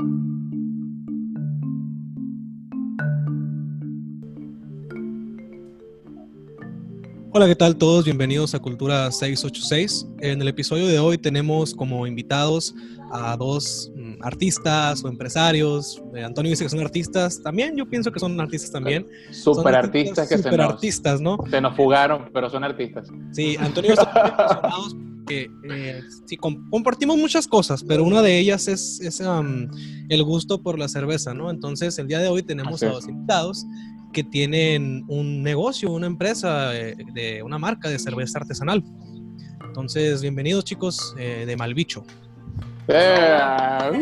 Hola, ¿qué tal todos? Bienvenidos a Cultura 686. En el episodio de hoy tenemos como invitados a dos mm, artistas o empresarios. Eh, Antonio dice que son artistas, también yo pienso que son artistas también. Super artistas que super se, nos, artistas, ¿no? se nos fugaron, pero son artistas. Sí, Antonio y yo estamos emocionados porque eh, sí, com- compartimos muchas cosas, pero una de ellas es, es, um, el gusto por la cerveza, ¿no? Entonces, el día de hoy tenemos Así a dos invitados que tienen un negocio, una empresa, eh, de una marca de cerveza artesanal. Entonces, bienvenidos chicos eh, de Malbicho. Ya ¡Uh!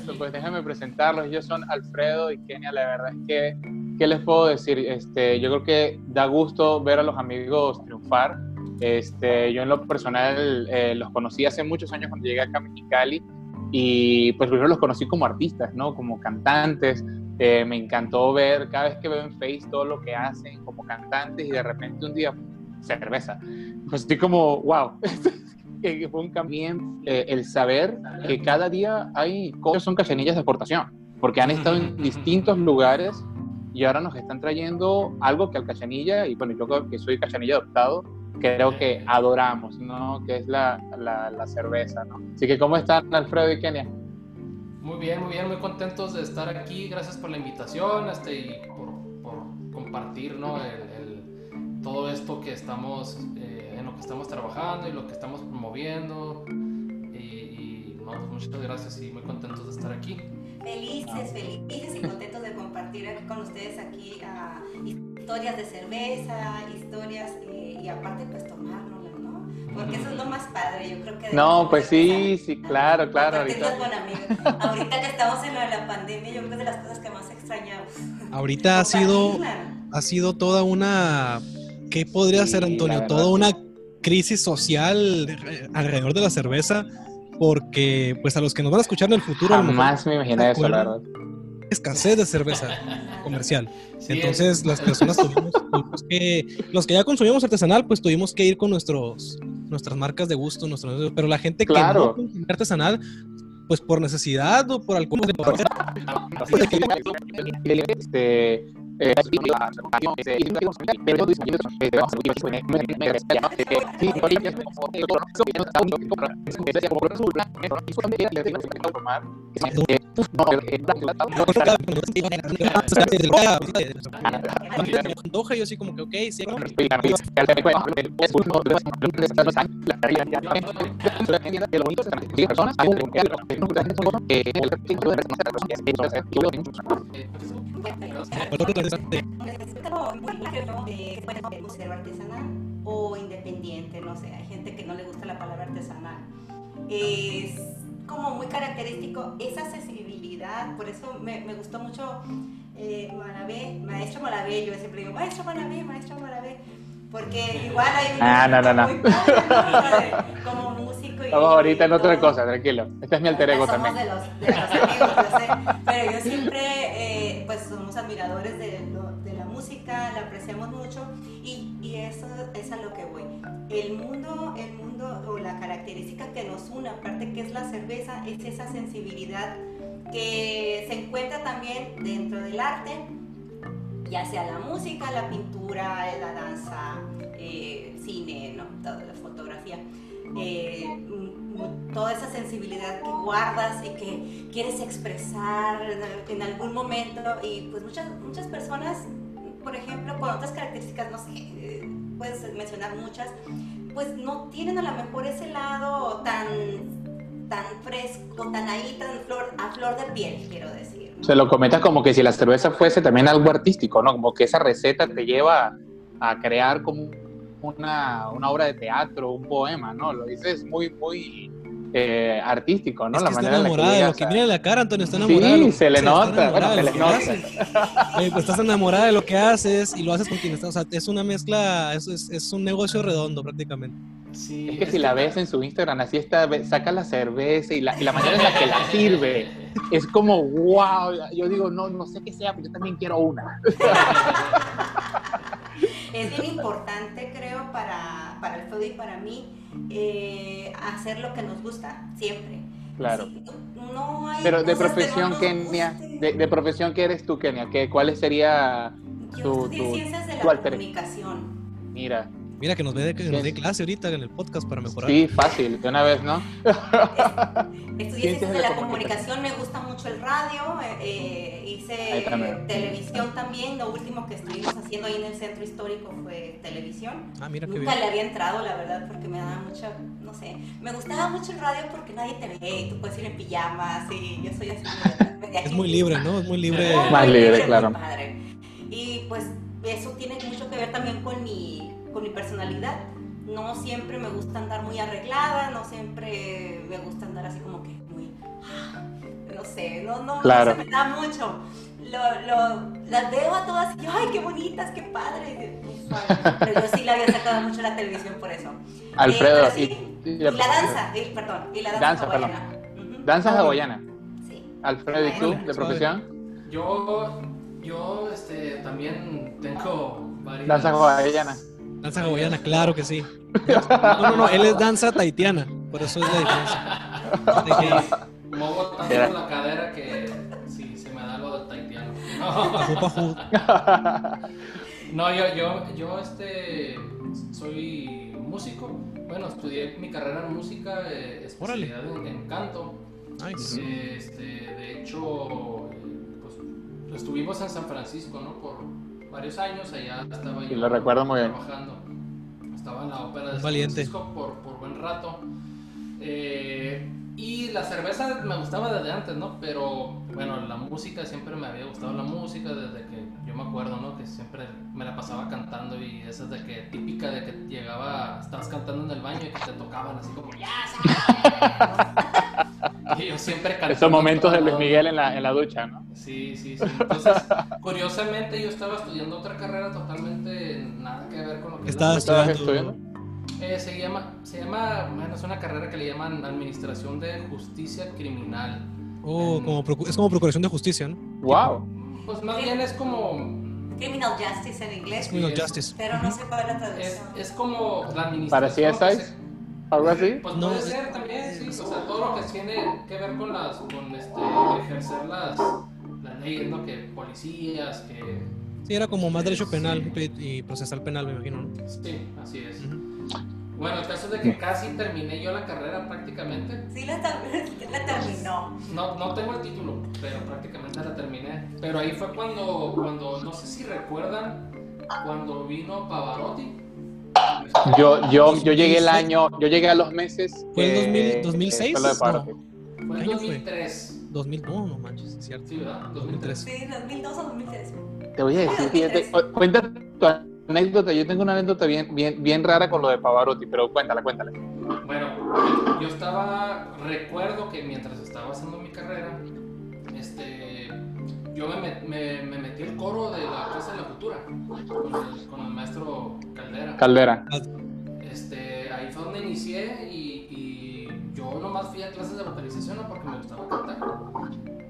Gusto, pues déjenme presentarlos. Ellos son Alfredo y Kenia. La verdad es que, ¿qué les puedo decir? Este, yo creo que da gusto ver a los amigos triunfar. Este, yo en lo personal eh, los conocí hace muchos años cuando llegué acá a Mexicali y pues primero los conocí como artistas, ¿no? Como cantantes. Eh, me encantó ver cada vez que veo en Face todo lo que hacen como cantantes y de repente un día cerveza. Pues estoy como, wow. que fue un cambio eh, el saber que cada día hay cosas son cachanillas de exportación, porque han estado en distintos lugares y ahora nos están trayendo algo que al cachanilla, y bueno, yo que soy cachanilla adoptado, creo que adoramos, ¿no? Que es la, la, la cerveza, ¿no? Así que, ¿cómo están Alfredo y Kenia? Muy bien, muy bien, muy contentos de estar aquí. Gracias por la invitación este, y por, por compartir ¿no? el, el- todo esto que estamos, que estamos trabajando y lo que estamos promoviendo. Y, y, no, pues muchas gracias y muy contentos de estar aquí. Felices, felices y contentos de compartir con ustedes aquí ah, historias de cerveza, historias eh, y aparte pues tomárnoslas, ¿no? Porque eso es lo más padre, yo creo que... No, pues sí, sí, claro, claro, ahorita. con amigos. Ahorita que estamos en lo de la pandemia, yo creo que es de las cosas que más extrañamos. Ahorita ha sido, ha sido toda una... ¿Qué podría Sí, ser, Antonio? Toda una crisis social alrededor de la cerveza, porque pues a los que nos van a escuchar en el futuro, mejor Jamás me imaginé eso, la verdad. escasez de cerveza comercial. Sí, Entonces es- las personas tuvimos, tuvimos que, los que ya consumimos artesanal, pues tuvimos que ir con nuestros, nuestras marcas de gusto, nuestros, pero la gente que Claro. no consumía artesanal, pues por necesidad o por algún Este, eh, y yo así como que ok, sí, ¿no? Ser artesanal o independiente, no sé, hay gente que no le gusta la palabra artesanal. Es como muy característico esa accesibilidad, por eso me, me gustó mucho eh, Malavé, maestro Malavé, yo siempre digo, maestro Malavé, maestro Malavé, porque igual hay Ah, no, no, no. como músico y Estamos ahorita en otra cosa, tranquilo. Este es mi alter ego Somos también. de los, de los amigos, yo sé, pero yo siempre, eh, pues somos admiradores de, la música, la apreciamos mucho y, y eso es a lo que voy. El mundo, el mundo o la característica que nos une, aparte que es la cerveza, es esa sensibilidad que se encuentra también dentro del arte, ya sea la música, la pintura, la danza, eh, cine, ¿no? toda la fotografía. Eh, mm, toda esa sensibilidad que guardas y que quieres expresar en, algún momento y pues muchas, muchas personas, por ejemplo, con otras características, no sé, eh, puedes mencionar muchas, pues no tienen a lo mejor ese lado tan, tan fresco, tan ahí, tan a flor de piel, quiero decir. Se lo comentas como que si la cerveza fuese también algo artístico, ¿no? Como que esa receta te lleva a crear como una, una obra de teatro, un poema, ¿no? Lo dices muy, muy eh, artístico, ¿no? Es que está en la enamorada de lo que mira la cara, Antonio, está enamorada Sí, que se le nota, enamorada bueno, se le que nota. Oye, pues estás enamorada de lo que haces y lo haces con quien estás, o sea, es una mezcla, es, es, es un negocio redondo prácticamente. Sí, Es que si la ves en su Instagram, así está, saca la cerveza y la, y la manera en la que la sirve, es como, wow, yo digo, no, no sé qué sea, pero yo también quiero una. es bien importante, creo, para, para el Fede y para mí, eh, hacer lo que nos gusta, siempre. Claro. Sí, no hay Pero de que no profesión, nos Kenia, de, de profesión, ¿qué eres tú, Kenia? ¿Qué, ¿Cuál sería Yo tu- tu- ciencias de la comunicación. Mira, Mira que nos dé que nos dé Sí. clase ahorita en el podcast para mejorar. sí, fácil, de una vez, ¿no? Estudié Ciencias de la comunicación, me gusta mucho el radio, eh, eh, hice también. televisión también, lo último que estuvimos haciendo ahí en el centro histórico fue televisión. Ah, mira qué Nunca bien. le había entrado, la verdad, porque me daba mucha, no sé, me gustaba mucho el radio porque nadie te ve y tú puedes ir en pijamas y yo soy así. Es muy libre, ¿no? Es muy libre. Más libre, claro. padre. Y pues eso tiene mucho que ver también con mi, con mi personalidad. No siempre me gusta andar muy arreglada, no siempre me gusta andar así como que muy, ah, no sé, no, no, Claro. no se me da mucho. Lo, lo, las veo a todas y ay, qué bonitas, qué padre. Pero yo sí la había sacado mucho la televisión por eso. Alfredo, Eh, pero y, sí, y- y la danza, y, perdón, y la danza, Danza, perdón. hawaiana. Ujú, Danza hawaiana. Sí. Alfredo, ¿y tú, de profesión? Yo, yo este, también tengo varias... Danza hawaiana. Danza hawaiana, claro que sí. No, no, no, él es danza taitiana, por eso es la diferencia. Sí, muevo tanto la cadera que sí, se me da lo del taitiano. Pajú. No, yo, yo, yo este, soy músico. Bueno, estudié mi carrera en música, eh, especialidad en, en canto. Nice. Este, de hecho, eh, pues, estuvimos en San Francisco, ¿no? Por varios años, allá estaba yo lo recuerdo muy bien. trabajando. Estaba en la ópera de San. Francisco por, por buen rato. Eh, y la cerveza me gustaba desde antes, ¿no? Pero bueno, la música siempre me había gustado la música desde que yo me acuerdo, ¿no? Que siempre me la pasaba cantando y esa es de que típica de que llegaba, estabas cantando en el baño y que te tocaban así como ¡Ya sabes! Y yo siempre cantando. Esos momentos de Luis. Miguel en la, en la ducha, ¿no? Sí, sí, sí. Entonces, curiosamente yo estaba estudiando otra carrera totalmente nada que ver con lo que ¿Qué es la estabas ¿Estabas estudiando? estudiando? Eh, se llama, se llama, bueno, es una carrera que le llaman Administración de Justicia Criminal. Oh, como procu- es como procuración de justicia, ¿no? ¡Wow! Pues más bien es como, Criminal Justice en inglés, Es criminal es- justice. pero no sé cuál es la es, traducción. es como la administración. ¿Para CSI? ¿Algo así? Pues No, puede es- ser también, sí. O sea, todo lo que tiene que ver con las, con este, ejercer las, las leyes, ¿no? Que policías, que... Sí, era como más derecho penal y procesal penal, me imagino, ¿no? Sí, así es. Ujú. Bueno, el caso es de que casi terminé yo la carrera prácticamente. Sí, la, la terminó. No, no tengo el título, pero prácticamente la terminé. Pero ahí fue cuando, cuando no sé si recuerdan, cuando vino Pavarotti. Yo, yo, yo llegué el año, yo llegué a los meses. ¿Fue el que- 2000 2006? que fue lo de No. Fue en ¿Qué año fue? 2003. 2000, no, manches, es cierto. Sí, ¿verdad? 2003. Sí, 2002 o 2003. Te voy a decir que yo anécdota. Yo tengo una anécdota bien, bien, bien rara con lo de Pavarotti, pero cuéntala, cuéntala. Bueno, yo estaba, recuerdo que mientras estaba haciendo mi carrera, este, yo me, me, me metí al coro de la Casa de la Cultura con el, con el maestro Caldera. Caldera. Este, ahí fue donde inicié y, y yo nomás fui a clases de vocalización porque me gustaba cantar.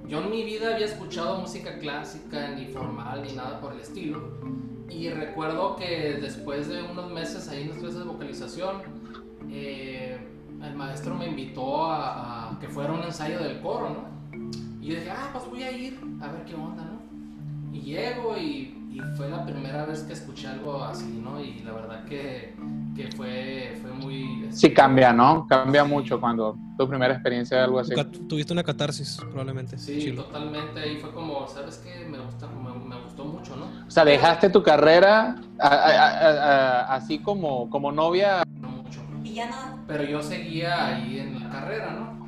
Yo en mi vida había escuchado música clásica, ni formal, ni nada por el estilo. Y recuerdo que después de unos meses ahí en las de vocalización, eh, el maestro me invitó a, a que fuera un ensayo del coro, ¿no? Y yo dije, ah, pues voy a ir a ver qué onda, ¿no? Y llego y, y fue la primera vez que escuché algo así, ¿no? Y la verdad que, que fue, fue muy... Sí cambia, ¿no? Cambia Sí. mucho cuando tu primera experiencia de algo así. Tuviste una catarsis, probablemente. Sí, Chilo. totalmente. Ahí fue como, ¿sabes qué? Me, gusta, me, me gustó mucho, ¿no? O sea, dejaste tu carrera a- a- a- a- así como, como novia. No mucho. Y ya no. Pero yo seguía ahí en la carrera, ¿no?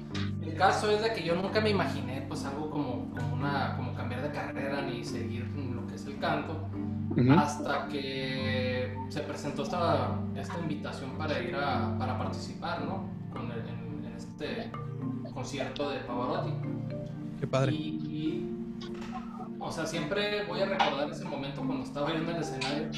El caso es de que yo nunca me imaginé pues algo como, como, una, como cambiar de carrera ni seguir el canto. Ujú. hasta que se presentó esta, esta invitación para ir a para participar ¿no? Con el- en, en este concierto de Pavarotti. Qué padre. Y, y, o sea, siempre voy a recordar ese momento cuando estaba yo en el escenario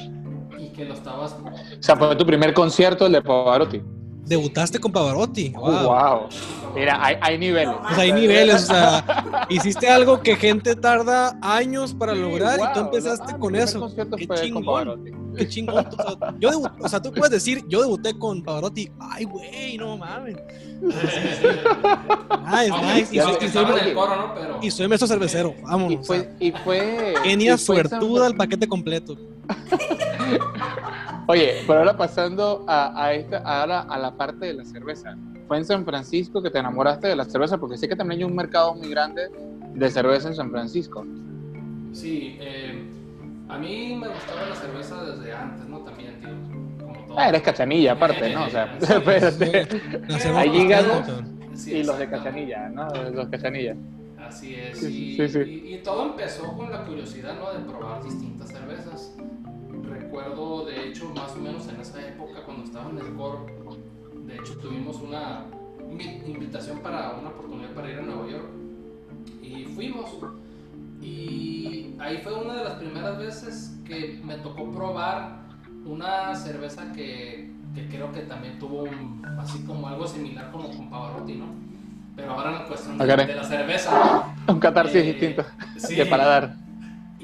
y que lo estabas. O sea, fue tu primer concierto el de Pavarotti. Debutaste con Pavarotti. Wow. Wow. Mira, hay, hay niveles. Pues hay niveles, o sea, hiciste algo que gente tarda años para lograr y tú Wow, empezaste no, ah, con eso. Qué chingón. Qué chingón. O sea, yo o sea, tú puedes decir, yo debuté con Pavarotti. Ay, güey, no mames. Nice, Aunque- nice. Y soy, y soy- maestro cervecero. Vámonos. y fue. Kenia y fue en San suertuda el paquete completo. Oye, pero ahora pasando a, a esta, ahora a la parte de la cerveza. Fue en San Francisco que te enamoraste de la cerveza, porque sé que también hay un mercado muy grande de cerveza en San Francisco. Sí, eh, a mí me gustaba la cerveza desde antes, ¿no? También, tío. Como todo. Ah, eres cachanilla aparte, ¿no? O sea, Sí, espérate. Cabrón. Sí, Y los de cachanilla, ¿no? Los cachanilla. Así es, Sí, y, sí, sí. y- y todo empezó con la curiosidad ¿no? de probar distintas cervezas. Recuerdo, de hecho, más o menos en esa época, cuando estaba en el coro, de hecho tuvimos una invi- invitación para una oportunidad para ir a Nueva York y fuimos. Y ahí fue una de las primeras veces que me tocó probar una cerveza que, que creo que también tuvo un- así como algo similar como con Pavarotti, ¿no? Pero ahora en cuestión de, de la cerveza. Un catarsis Eh, distinto sí. de paladar.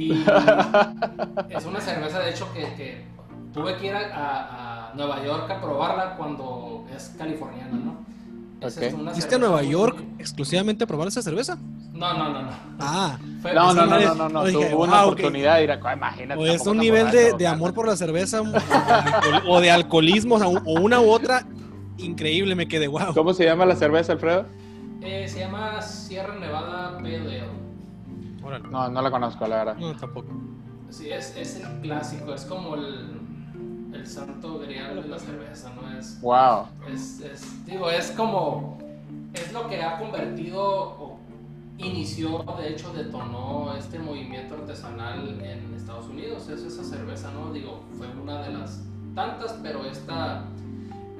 Y es una cerveza, de hecho, que, que tuve que ir a, a- a Nueva York a probarla cuando es californiana, ¿no? Esa Ok. es una ¿Fuiste a Nueva muy- York exclusivamente a probar esa cerveza? No, no, no, no. Ah, Fue- No, no, no, no, no, no. Tuvo una oportunidad de ir a. Imagínate. o es un nivel de, amor por la cerveza o de, alcohol- o de alcoholismo, o, sea, o una u otra, increíble, me quedé, wow. ¿Cómo se llama la cerveza, Alfredo? Eh, se llama Sierra Nevada Pale Ale. Órale. No, no la conozco, la verdad. No, tampoco. Sí, es, es el clásico, es como el, el santo grial de la cerveza, ¿no? Es, Wow. es, es- digo, es como, es lo que ha convertido, o inició, de hecho, detonó este movimiento artesanal en Estados Unidos, es esa cerveza, ¿no? Digo, fue una de las tantas, pero esta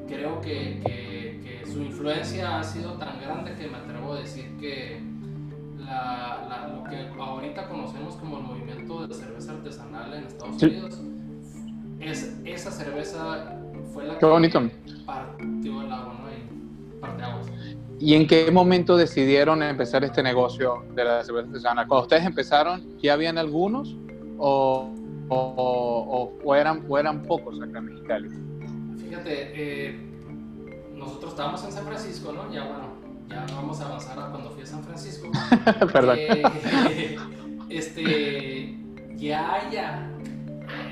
creo que, que- que su influencia ha sido tan grande que me atrevo a decir que la- la- lo que ahorita conocemos como el movimiento de cerveza artesanal en Estados Sí. Unidos, es, esa cerveza fue la Qué que bonito. partió el agua, ¿no? Y parte aguas. ¿Y en qué momento decidieron empezar este negocio de la cerveza artesanal? Cuando ustedes empezaron, ¿ya habían algunos o, o, o- o eran, eran pocos acá en Mexicali? Fíjate, eh, nosotros estábamos en San Francisco, ¿no? Ya bueno, ya vamos a avanzar a cuando fui a San Francisco. Perdón. Eh, este, ya, ya.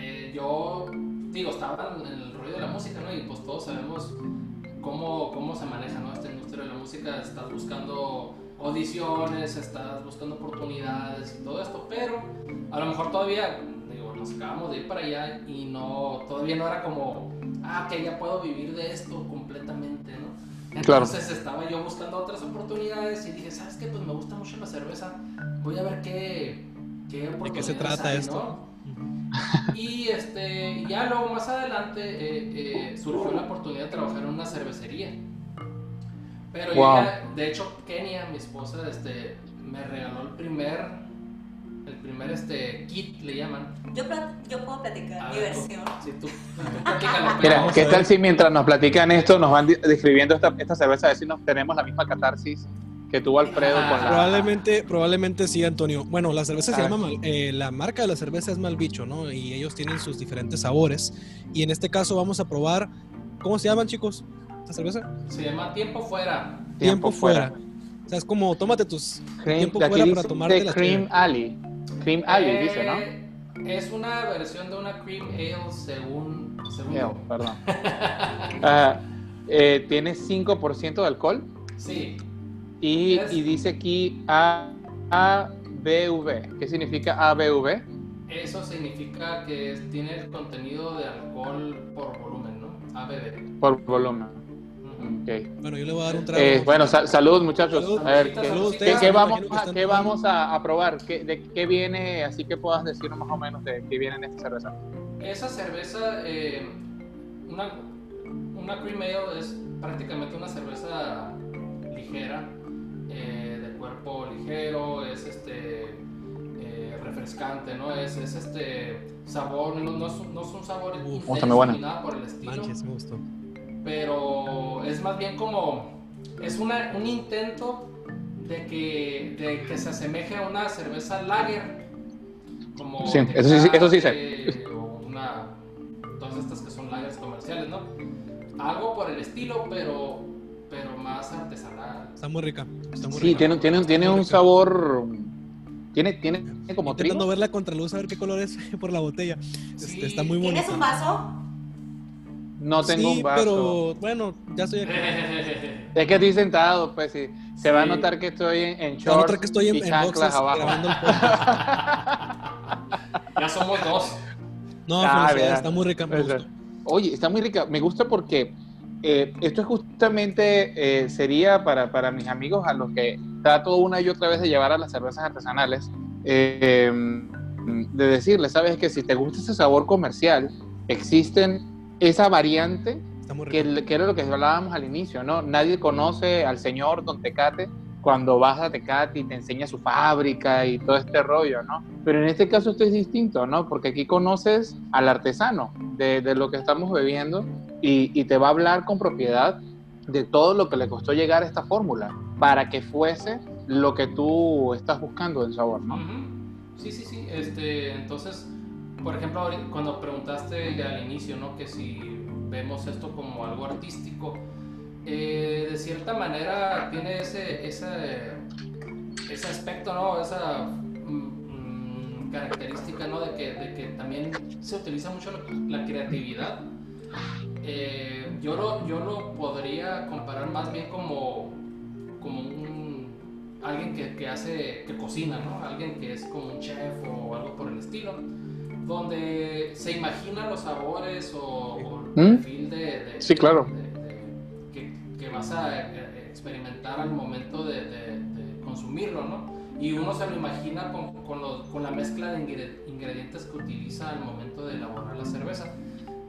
eh, yo, digo, estaba en el rollo de la música, ¿no? Y pues todos sabemos cómo, cómo se maneja, ¿no? Esta industria de la música. Estás buscando audiciones, estás buscando oportunidades y todo esto, pero a lo mejor todavía, digo, nos acabamos de ir para allá y no, todavía no era como, ah, que ya puedo vivir de esto completamente, Entonces estaba yo buscando otras oportunidades y dije, ¿sabes qué? Pues me gusta mucho la cerveza. Voy a ver qué, qué ¿De qué se trata hay, esto? ¿no? Y este, ya luego más adelante eh, eh, surgió la oportunidad de trabajar en una cervecería. Pero Wow. ya- de hecho, Kenia, mi esposa, este, me regaló el primer, el primer este, kit, le llaman. Yo, yo puedo platicar A mi ver, tú- versión. Sí, tú, tú Mira, ¿qué tal si mientras nos platican esto nos van describiendo esta, esta cerveza, a ver si nos tenemos la misma catarsis que tuvo Alfredo con la... Probablemente, probablemente sí, Antonio. Bueno, la cerveza se Ah. llama, Mal- eh, la marca de la cerveza es Malbicho, ¿no? Y ellos tienen sus diferentes sabores. Y en este caso vamos a probar, ¿cómo se llaman, chicos? ¿Esta cerveza? se llama Tiempo Fuera. Tiempo, fuera. O sea, es como, tómate tus Cream, tiempo fuera para tomarte la Cream Alley. Cream Eh, dice, ¿no? Es una versión de una cream ale según, según yo. perdón. Eh, tiene 5% de alcohol Sí, y, dice aquí A, ABV. ¿Qué significa ABV? eso significa que tiene el contenido de alcohol por volumen, ¿no? ABV. Por volumen. Ujú. Ok. Bueno, yo le voy a dar un trago. Eh, bueno, sal- salud muchachos. Salud. A ver, ¿qué, Salud qué- qué vamos, a, qué vamos a, a probar? ¿Qué, ¿De qué viene? Así que puedas decirnos más o menos de qué viene en esta cerveza. Esa cerveza, eh, una, una cream ale es prácticamente una cerveza ligera, eh, de cuerpo ligero, es este eh, refrescante, ¿no? Es, es este sabor, no, no es, un- no es un sabor Uf. muy buena. ni nada por el estilo. Manches, me gustó. Pero es más bien como es una, un intento de que, de que se asemeje a una cerveza lager como Sí, eso sí- eso sí sé. Tecate o una todas estas que son lagers comerciales, ¿no? Algo por el estilo, pero, pero más artesanal. Está muy rica. Está muy Sí, rica. tiene, tiene, tiene un rica. sabor. Tiene, tiene como Intentando trigo. ver la contraluz, a ver qué color es por la botella. Este, Sí. está muy bonita. ¿Tienes un vaso? No tengo sí, un vaso. pero bueno, ya estoy aquí. Es que estoy sentado, pues sí. Se va a notar que estoy en, en Se va a notar shorts que estoy en, y en boxes abajo. grabando el podcast. ya somos dos. No, Ah, está muy rica. me gusta. Oye, está muy rica. Me gusta porque eh, esto es justamente eh, sería para, para mis amigos a los que trato una y otra vez de llevar a las cervezas artesanales, eh, de decirles, sabes que si te gusta ese sabor comercial, existen esa variante que, que era lo que hablábamos al inicio, ¿no? Nadie conoce al señor Don Tecate cuando vas a Tecate y te enseña su fábrica y todo este rollo, ¿no? Pero en este caso esto es distinto, ¿no? Porque aquí conoces al artesano de, de lo que estamos bebiendo y, y te va a hablar con propiedad de todo lo que le costó llegar a esta fórmula para que fuese lo que tú estás buscando en sabor, ¿no? Sí, sí, sí. Este, entonces, por ejemplo, cuando preguntaste al inicio, ¿no? Que si vemos esto como algo artístico, eh, de cierta manera tiene ese, ese, ese aspecto, ¿no? Esa mm, mm, característica, ¿no? De que, de que también se utiliza mucho la, la creatividad. Eh, yo, lo, yo lo podría comparar más bien como, como un, alguien que, que hace, que cocina, ¿no? Alguien que es como un chef o algo por el estilo, donde se imagina los sabores o, o el ¿Mm? perfil de, de- Sí, claro. de- de- que, que vas a eh, experimentar al momento de, de- de consumirlo, ¿no? Y uno se lo imagina con, con, los- con la mezcla de ingre- ingredientes que utiliza al momento de elaborar la cerveza.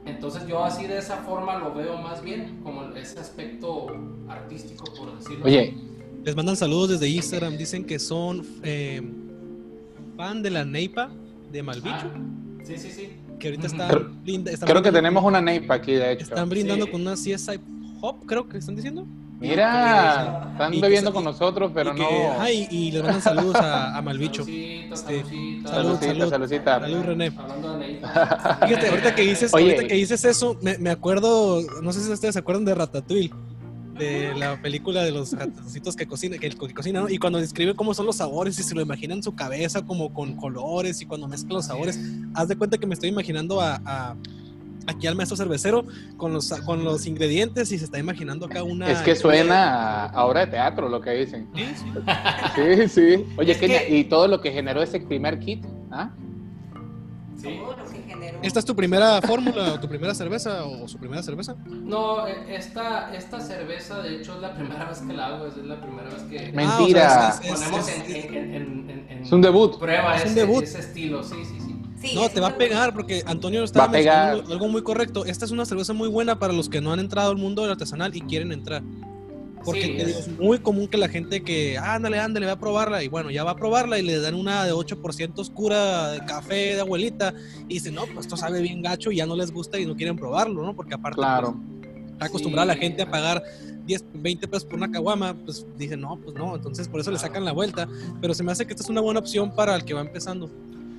Entonces yo así de esa forma lo veo más bien como ese aspecto artístico, por decirlo Oye, Les mandan saludos desde Instagram. Dicen que son eh, fan de la Neipa de Malbicho. Ah, sí, sí, sí. que ahorita están, Creo- brinda- están creo que brindando- tenemos una neipa aquí, de hecho. Están brindando Sí. con una CSI Hop, creo que están diciendo. Mira, están Y que bebiendo con nosotros, pero y, que- no... ajá, y, les mandan saludos a, a Malbicho. Saludcita, Este, saludcita. salud, salud. saludcita. Salud, René. Hablando de. Fíjate, ahorita que dices, Oye. ahorita que dices eso, me, me acuerdo, no sé si ustedes se acuerdan de Ratatouille, de la película de los ratoncitos que cocina, que, que cocinan, ¿no? y cuando describe cómo son los sabores y se lo imagina en su cabeza como con colores y cuando mezcla los sabores, haz de cuenta que me estoy imaginando a, a- aquí al maestro cervecero con los, con los ingredientes y se está imaginando acá una... Es que suena a obra de teatro lo que dicen. Sí, sí. Sí, sí. Oye, Es Kenia, que- y todo lo que generó ese primer kit, ¿ah? Sí. ¿Esta es tu primera fórmula o tu primera cerveza o su primera cerveza? No, eh, esta, esta cerveza, de hecho, es la primera vez que la hago, es la primera vez que Mentira. Es- ponemos en, un debut. prueba Es un ese, debut. ese estilo, sí, sí, sí. Sí, No, te va a pegar porque Antonio estaba Va a pegar. mencionando algo muy correcto. Esta es una cerveza muy buena para los que no han entrado al mundo del artesanal y quieren entrar. Porque Sí, es- muy común que la gente que, "Ah, ándale, ándale, va a probarla. Y bueno, ya va a probarla y le dan una de 8% oscura de café de abuelita. Y dicen, no, pues esto sabe bien gacho y ya no les gusta y no quieren probarlo, ¿no? Porque aparte, Claro. pues, está acostumbrada Sí. la gente a pagar 10, 20 pesos por una caguama. Pues dicen, no, pues no. Entonces por eso le Claro. sacan la vuelta. Pero se me hace que esta es una buena opción para el que va empezando.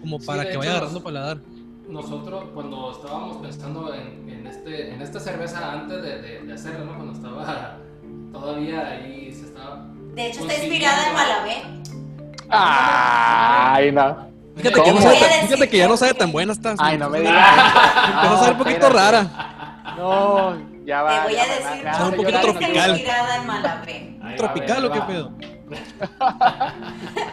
Como para que hecho, vaya agarrando paladar. Nosotros, cuando estábamos pensando en, en este, en esta cerveza antes de, de, de hacerla, ¿no? Cuando estaba todavía ahí, se estaba... De hecho, está inspirada en Malabé. Ay, no. Fíjate que, ya no sabe tan buena esta. Ay, no me Empezó digas. a saber un poquito espérate. rara. No, ya va. Te voy a decir Sabe hace un poquito tropical. Está inspirada en Malabé. Ahí va, ¿Tropical a o ver, qué va. pedo?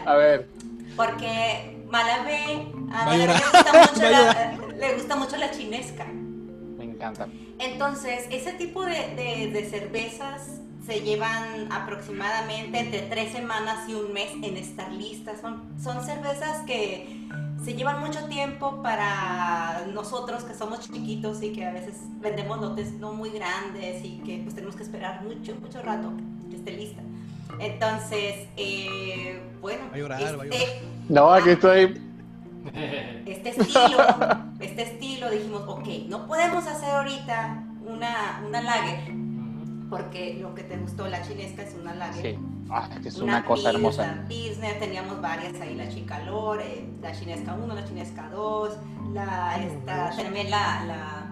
A ver, Porque Malabé a Va Malabé le gusta mucho Va la, le gusta mucho la chinesca. me encanta. Entonces, ese tipo de, de- de cervezas se llevan aproximadamente entre tres semanas y un mes en estar listas. Son, son cervezas que se llevan mucho tiempo para nosotros que somos chiquitos y que a veces vendemos lotes no muy grandes y que pues tenemos que esperar mucho, mucho rato que esté lista. Entonces, eh, bueno, Va a llorar, va a llorar. este, No, aquí estoy. este estilo, este estilo, dijimos, ok, no podemos hacer ahorita una, una lager, porque lo que te gustó, la chinesca es una lager. Sí. Ah, es que es una, cosa hermosa. Pilsner, teníamos varias ahí, la Chicalor, eh, la chinesca 1, la chinesca 2, la, esta, también la, la,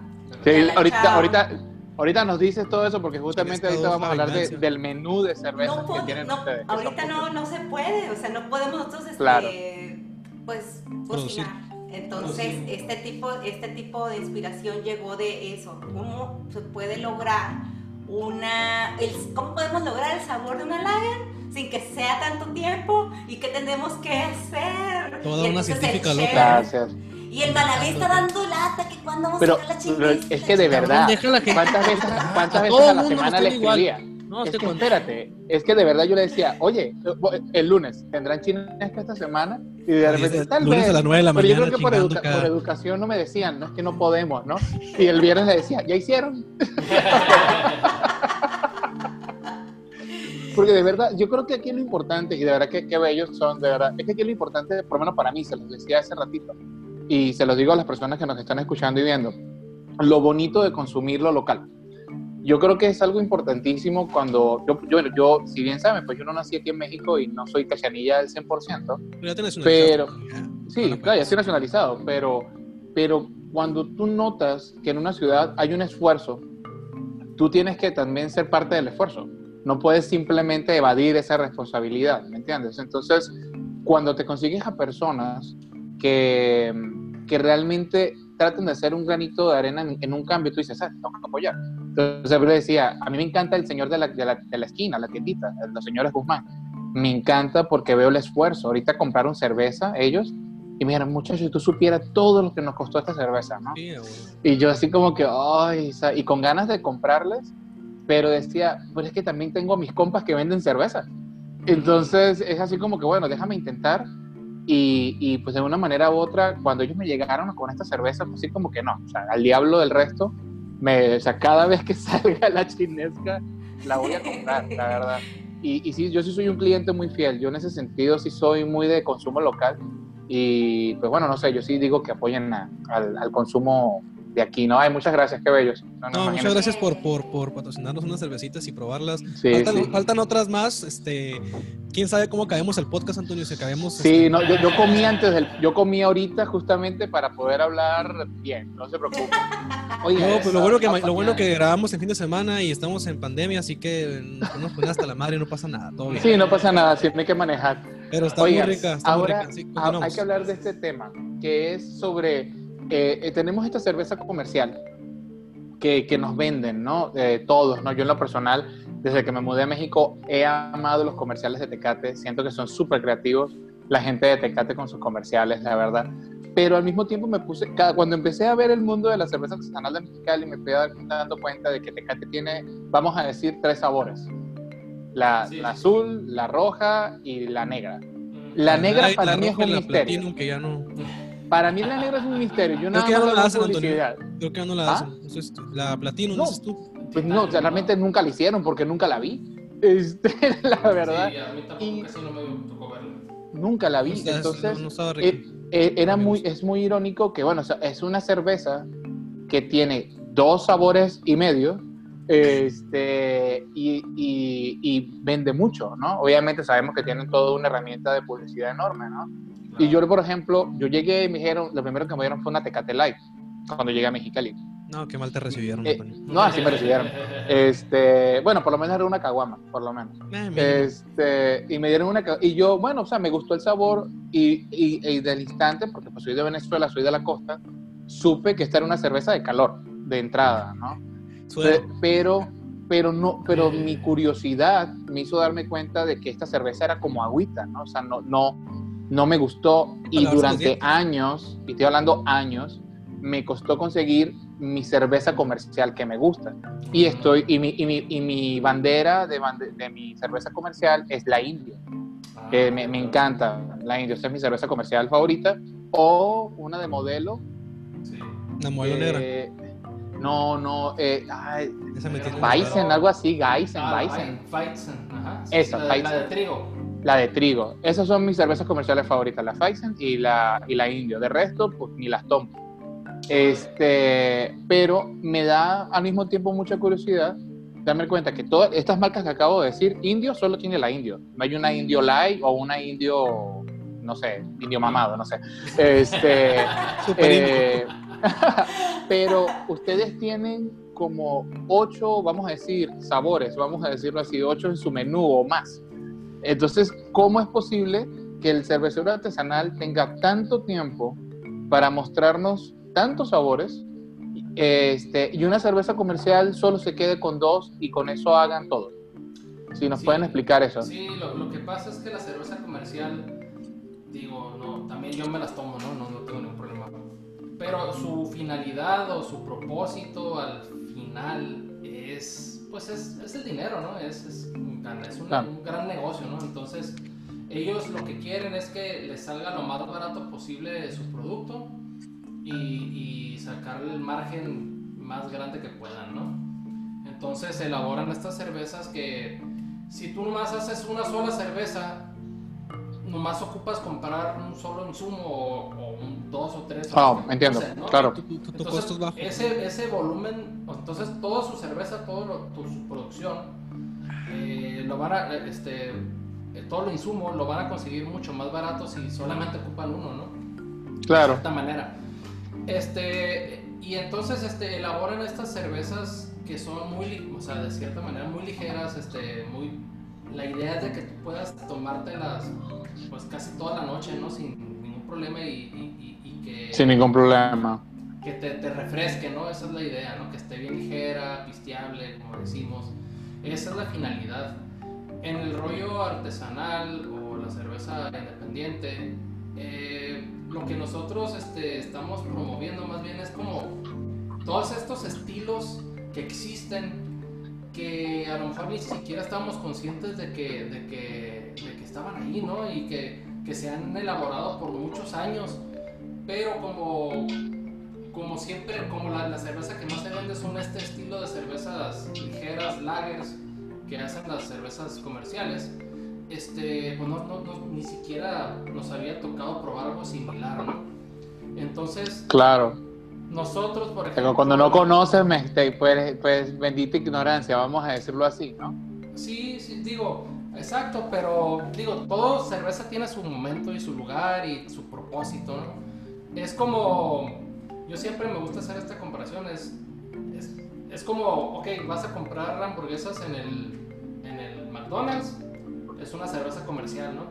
Sí, ahorita, chao. ahorita, ahorita nos dices todo eso porque justamente ahorita vamos a la hablar de- del menú de cervezas No que tienen no, ustedes. que ahorita no, no se puede, o sea, no podemos nosotros este, Claro. pues Producir. cocinar. Entonces, Producir. este tipo, este tipo de inspiración llegó de eso. ¿Cómo se puede lograr una, el- cómo podemos lograr el sabor de una lager sin que sea tanto tiempo y qué tenemos que hacer? Toda Y una científica loca. Gracias. Y el Malaví está dando lata que cuando vamos Pero, a sacar la chingada. es que de verdad, ¿cuántas veces, cuántas A veces a la semana le escribía? No, Es que con- espérate, es que de verdad yo le decía, oye, el lunes tendrán chinesca esta semana y de repente tal lunes vez. a las 9 de la pero yo mañana creo que por, educa- cada- por educación no me decían, no es que no podemos, ¿no? Y el viernes le decía, ¿ya hicieron? Porque de verdad, yo creo que aquí lo importante, y de verdad que qué bellos son, de verdad, es que aquí lo importante, por lo menos para mí, se los decía hace ratito, y se los digo a las personas que nos están escuchando y viendo, lo bonito de consumir lo local. Yo creo que es algo importantísimo cuando, yo, yo, yo si bien saben, pues yo no nací aquí en México y no soy cachanilla al 100%, Pero ya Pero-. Sí, Bueno, claro, ya pues. estoy nacionalizado, pero, pero cuando tú notas que en una ciudad hay un esfuerzo, tú tienes que también ser parte del esfuerzo. No puedes simplemente evadir esa responsabilidad, ¿me entiendes? Entonces, cuando te consigues a personas que, que realmente tratan de hacer un granito de arena en, en un cambio, tú dices, ah, tengo que apoyar. Entonces, yo decía, a mí me encanta el señor de la, de la, de la esquina, la tiendita, los señores Guzmán. Me encanta porque veo el esfuerzo. Ahorita compraron cerveza ellos y me dijeron, muchachos, si tú supieras todo lo que nos costó esta cerveza, ¿no? Sí. Y yo así como que, ay, y con ganas de comprarles, pero decía, pues es que también tengo mis compas que venden cerveza. Entonces es así como que, bueno, déjame intentar. Y, pues de una manera u otra, cuando ellos me llegaron con esta cerveza, pues así como que no, o sea, al diablo del resto, me, o sea, cada vez que salga la chinesca, la voy a comprar, la verdad. Y, y sí, yo sí soy un cliente muy fiel, yo en ese sentido sí soy muy de consumo local. Y pues bueno, no sé, yo sí digo que apoyen al, al consumo de aquí, ¿no? Ay, muchas gracias, qué bellos. No, no, No, muchas gracias por, por, por patrocinarnos unas cervecitas y probarlas. Sí, faltan, sí. faltan otras más. Este, quién sabe cómo acabemos el podcast, Antonio. Si acabemos. Sí, este, no, yo, yo comí antes del, yo comí ahorita justamente para poder hablar bien, no se preocupe. Oye, No, pues lo bueno, que, lo bueno que grabamos en fin de semana y estamos en pandemia, así que nos hasta la madre no pasa nada, todo bien. Sí, no pasa nada, siempre hay que manejar. Pero está Oigan, muy rica, está ahora muy rica. Sí, continuamos. hay que hablar de este tema, que es sobre, eh, eh, tenemos esta cerveza comercial que, que nos venden, ¿no? Eh, todos, ¿no? Yo en lo personal, desde que me mudé a México, he amado los comerciales de Tecate, siento que son súper creativos, la gente de Tecate con sus comerciales, la verdad. Pero al mismo tiempo me puse, cada- cuando empecé a ver el mundo de la cerveza artesanal de Mexicali, me fui dando cuenta de que Tecate tiene, vamos a decir, tres sabores. La, Sí. la azul, la roja y la negra. La La negra Light, para la mí es roja y un la misterio. Que ya no, Para mí la negra es un misterio. Yo nada que ya más no la hacen, en Antonio. publicidad. creo que ya no la ¿Ah? hacen. Entonces, la Platinum, No. dices tú. Pues no, o sea, realmente nunca la hicieron porque nunca la vi. Este, la verdad, Sí, a mí tampoco Y- casi no me tocó verlo. nunca la vi. O sea, Entonces, no, no estaba eh, eh, era muy, es muy irónico que, bueno, o sea, es una cerveza que tiene dos sabores y medio. Este, y, y- y vende mucho, ¿no? Obviamente sabemos que tienen toda una herramienta de publicidad enorme, ¿no? Y yo, por ejemplo, yo llegué y me dijeron, lo primero que me dieron fue una Tecate Light cuando llegué a Mexicali. No, qué mal te recibieron, Eh, no, así me recibieron. Este, bueno, por lo menos era una caguama, por lo menos. Eh. Este, y me dieron una y yo, bueno, o sea, me gustó el sabor y, y, y del instante, porque pues soy de Venezuela, soy de la costa, supe que esta era una cerveza de calor, de entrada, ¿no? Suero. Pero, pero no, pero mi curiosidad me hizo darme cuenta de que esta cerveza era como agüita, ¿no? O sea, no, no, no me gustó y durante años, y estoy hablando años, me costó conseguir mi cerveza comercial que me gusta. Y estoy, y mi, y mi, y mi bandera de, bande- de mi cerveza comercial es la India, Ah, que me, me encanta la India, esa es mi cerveza comercial favorita, o una de modelo. Sí. La modelo negra. eh, no, no, eh, ay, Esa me. Weizen, algo así, Geisen, Ah, ajá. sí, Esa, la, la de trigo. La de trigo. Esas son mis cervezas comerciales favoritas, la Weizen y la, y la Indio. De resto, pues ni las tomo. Este, pero me da al mismo tiempo mucha curiosidad darme cuenta que todas estas marcas que acabo de decir, Indio solo tiene la Indio. No hay una Indio Light o una Indio, no sé, Indio mamado, no sé. Este, eh, Pero ustedes tienen como ocho, vamos a decir, sabores, vamos a decirlo así, ocho en su menú o más. Entonces, ¿cómo es posible que el cervecero artesanal tenga tanto tiempo para mostrarnos tantos sabores este, y una cerveza comercial solo se quede con dos y con eso hagan todo? Si nos Sí, pueden explicar eso. Sí, lo, lo que pasa es que la cerveza comercial, digo, no, también yo me las tomo, ¿no? No, no tengo ningún problema. Pero su finalidad o su propósito al final es, pues es, es el dinero, ¿no? Es, es, un, gran- es un- Claro. un gran negocio, ¿no? Entonces, ellos lo que quieren es que les salga lo más barato posible su producto y, y sacar el margen más grande que puedan, ¿no? Entonces elaboran estas cervezas que si tú nomás haces una sola cerveza, nomás ocupas comprar un solo insumo o, dos o tres. Ah, o- no entiendo, ¿no? claro. Tu, tu- tu Entonces, costo es bajo. Ese, ese volumen, entonces toda su cerveza, toda su producción, eh, lo van a, este, eh, todo el insumo lo van a conseguir mucho más barato si solamente ocupan uno, ¿no? Claro. de cierta manera. Este, y entonces este, elaboran estas cervezas que son muy, o sea, de cierta manera muy ligeras, este, muy, la idea es de que tú puedas tomártelas pues casi toda la noche, ¿no? Sin ningún problema y que, Sin ningún problema. que te, te refresque, ¿no? Esa es la idea, ¿no? Que esté bien ligera, pisteable, como decimos. Esa es la finalidad. En el rollo artesanal o la cerveza independiente, eh, lo que nosotros este, estamos promoviendo más bien es como todos estos estilos que existen que a lo mejor ni siquiera estábamos conscientes de que, de que, de que estaban ahí, ¿no? Y que, que se han elaborado por muchos años, pero como, como siempre, como la, la cerveza que más se vende son este estilo de cervezas ligeras, lagers, que hacen las cervezas comerciales, este, pues no, no- no- ni siquiera nos había tocado probar algo similar, ¿no? Entonces, Claro. nosotros, por Pero ejemplo... cuando no conoces, pues, pues bendita ignorancia, vamos a decirlo así, ¿no? Sí, sí, digo, exacto, pero digo, todo cerveza tiene su momento y su lugar y su propósito, ¿no? Es como, yo siempre me gusta hacer esta comparación, es, es, es como, ok, vas a comprar hamburguesas en el, en el McDonald's, es una cerveza comercial, ¿no?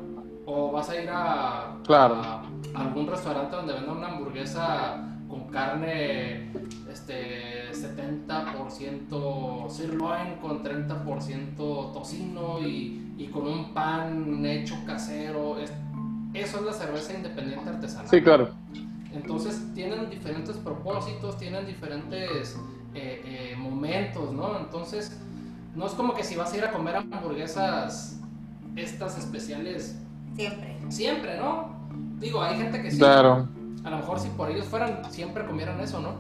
O vas a ir a, Claro. a algún restaurante donde vendan una hamburguesa con carne este 70% sirloin con 30% tocino y, y con un pan hecho casero. Es- eso es la cerveza independiente artesanal. Sí, claro. Entonces tienen diferentes propósitos, tienen diferentes eh, eh, momentos, ¿no? Entonces no es como que si vas a ir a comer hamburguesas estas especiales Siempre. siempre, ¿no? Digo, hay gente que sí. Claro. A lo mejor si por ellos fueran, siempre comieran eso, ¿no?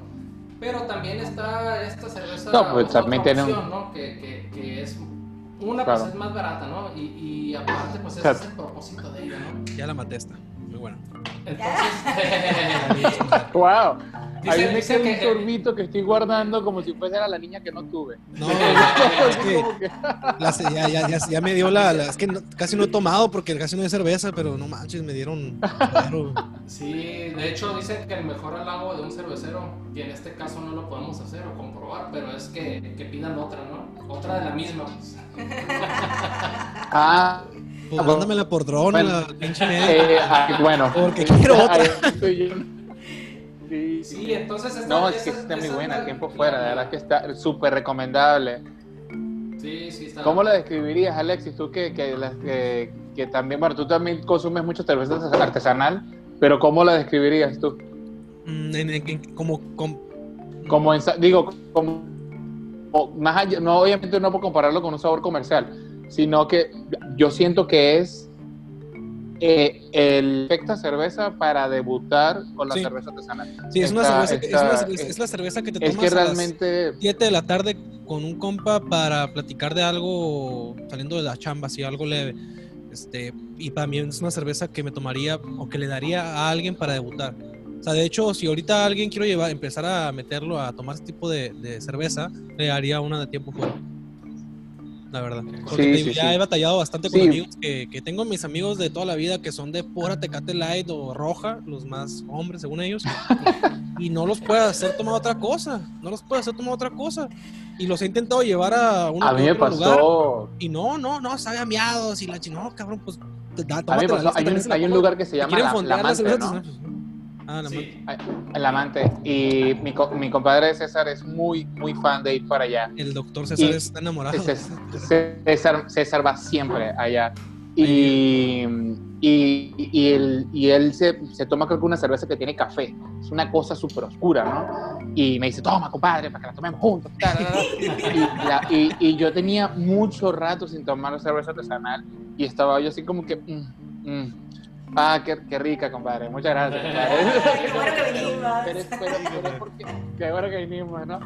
Pero también está esta cerveza No, pues, otra también tiene un- ¿no? Que, que, que es una Claro. pues es más barata, ¿no? Y, y aparte pues ese Claro. es el propósito de ella, ¿no? Ya la maté esta. Muy buena. Entonces, ¡Wow! Dice- Ahí me dice queda un que- sorbito que estoy guardando como si fuese la niña que no tuve. No, es que ya, ya, ya, ya me dio la, la- Es que no- casi no he tomado porque casi no hay cerveza, pero no manches, me dieron. sí, de hecho dicen que el mejor halago de un cervecero, que en este caso no lo podemos hacer o comprobar, pero es que, que pidan otra, ¿no? Otra de la misma. pues. Ah, Pues mándamela por drone, Bueno. la pinche media. eh, ah, bueno. Porque quiero otra. Sí, Sí, entonces esta, No, es que esa- está muy esa buena, es la- tiempo fuera, de verdad que está súper recomendable. Sí, sí, está. ¿Cómo la describirías, Alexis? Tú que, que, que, que también, bueno, tú también consumes mucho cerveza artesanal, pero ¿cómo la describirías tú? Mm, en- en- en- como, com- Como, en, digo, como, más allá, no, obviamente no puedo compararlo con un sabor comercial, sino que yo siento que es eh, el perfecta cerveza para debutar con la Sí. cerveza artesanal. Sí, es una Está- cerveza, que- es, una cerveza- es- es la cerveza que te tomas que a las realmente 7 de la tarde con un compa para platicar de algo saliendo de la chamba, así algo leve. Este, y también es una cerveza que me tomaría o que le daría a alguien para debutar. O sea, de hecho, si ahorita alguien quiero llevar, empezar a meterlo a tomar este tipo de, de cerveza, le daría una de tiempo fuera. La verdad. Porque Sí, te digo, sí, ya sí. he batallado bastante con amigos que, que tengo mis amigos de toda la vida que son de pura Tecate Light o roja, los más hombres según ellos, y no los puedo hacer tomar otra cosa, no los puedo hacer tomar otra cosa. Y los he intentado llevar a un A mí me pasó, y no, no, no, sabe a miados y la chi- no, cabrón, pues da, a mí me pasó, hay un, hay lugar que se ¿Te llama. Ah, la Sí. Mante. El amante. Y mi, co- mi compadre César es muy, muy fan de ir para allá. El doctor César Y- está enamorado. César, César, César va siempre allá. Y, y, y él, y él se, se toma creo que una cerveza que tiene café. Es una cosa súper oscura, ¿no? Y me dice, toma, compadre, para que la tomemos juntos. tal, tal, tal". Y, la- y- y yo tenía mucho rato sin tomar cerveza artesanal y estaba yo así como que... mm, mm. Ah, qué, qué rica, compadre. Muchas gracias, compadre. Qué bueno que vinimos. Pero, es- pero, pero es porque... Qué bueno que vinimos, ¿no?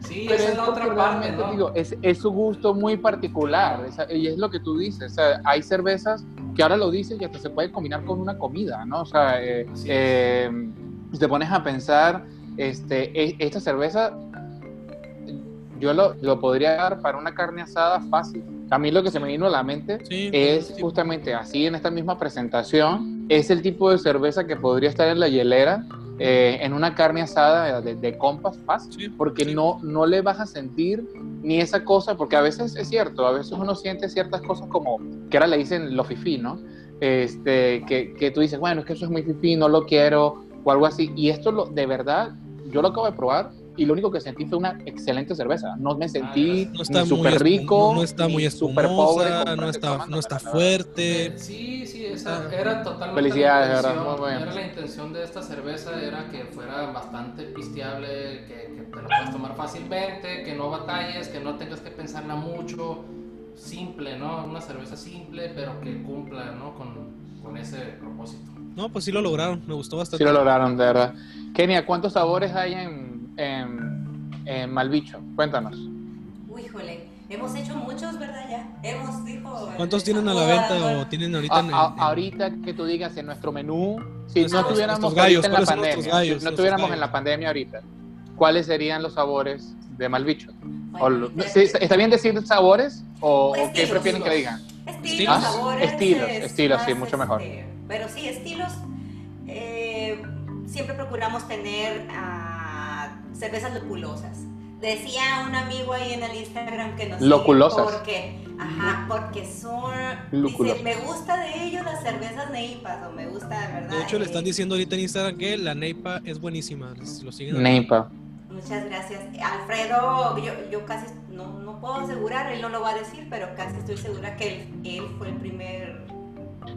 Sí, Pero esa es es la otra parte, ¿no? digo, es, es su gusto muy particular, esa- y es lo que tú dices, o sea, hay cervezas que ahora lo dices y hasta se puede combinar con una comida, ¿no? O sea, eh, es. eh, si te pones a pensar, este, e- esta cerveza, yo lo, lo podría dar para una carne asada fácil. A mí lo que se me vino a la mente Sí, es sí. justamente así en esta misma presentación, es el tipo de cerveza que podría estar en la hielera eh, en una carne asada de, de compas fácil Sí, porque no, no le vas a sentir ni esa cosa, porque a veces es cierto, a veces uno siente ciertas cosas como, que ahora le dicen lo fifí, ¿no? Este, que, que tú dices, bueno, es que eso es muy fifí, no lo quiero, o algo así, y esto lo, de verdad, yo lo acabo de probar, y lo único que sentí fue una excelente cerveza, no me sentí No ni muy súper rico, no, no está muy súper pobre no está, no está fuerte. Sí, sí, esa Ah. era totalmente Felicidades, la de verdad, intención. muy bien. Era la intención de esta cerveza, era que fuera bastante pisteable, que, que te la puedas tomar fácilmente, que no batalles, que no tengas que pensarla mucho, simple, ¿no? Una cerveza simple, pero que cumpla, ¿no? Con, con ese propósito. No, pues sí lo lograron, me gustó bastante. Sí lo lograron, de verdad. Kenia, ¿cuántos sabores hay en, en, en Malbicho? Cuéntanos. Uy, híjole, hemos hecho muchos, ¿verdad? Ya. Hemos, dijo. ¿Cuántos el tienen a la venta o tienen ahorita A- en, a- en- ahorita que tú digas en nuestro menú, si no tuviéramos nuestros gallos, ahorita en la ¿cuáles son nuestros pandemia, gallos? si no Nuestros tuviéramos gallos. en la pandemia ahorita, ¿cuáles serían los sabores de Malbicho? O Bueno, ahorita- ¿sí, ¿Está bien decir sabores o, o qué Estilos. prefieren que le digan? Estilos, ¿Estilos? sabores. Estilos, es estilos, sí, mucho mejor. este, Pero sí, estilos. eh, siempre procuramos tener ah, cervezas lupulosas. Decía un amigo ahí en el Instagram que nos sigue Loculosas. Porque, ajá, porque son. Dice, me gusta de ellos las cervezas neipas, o me gusta, de verdad. De hecho, le eh, están diciendo ahorita en Instagram que la Neipa es buenísima. Lo siguen Neipa. Muchas gracias. Alfredo, yo, yo casi no, no puedo asegurar, él no lo va a decir, pero casi estoy segura que él, él fue el primer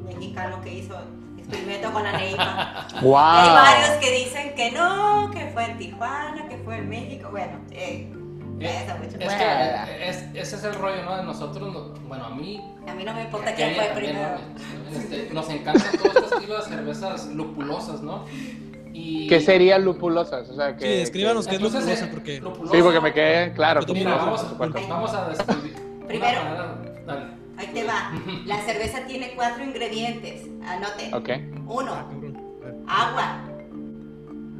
mexicano que hizo experimento con la neipa. Hay ¡Wow! varios que dicen que no, que fue en Tijuana, que fue en México. Bueno, eh, Eh, eso. Es que es- ese es el rollo, ¿no? De nosotros, no- bueno, a mí a mí no me importa quién fue primero. ¿no? Este, nos encanta todo este estilo de cervezas lupulosas, ¿no? Y, ¿Qué serían lupulosas? O sea, que, Sí, descríbanos que- qué es Entonces, lupulosa, eh, porque- lupulosa- Sí, porque me quedé claro. Mira, vamos, vamos a describir. Primero. manera- dale. Ahí te va. La cerveza tiene cuatro ingredientes. Anote. Ok, Ah, Uno, cabrón. A ver. agua.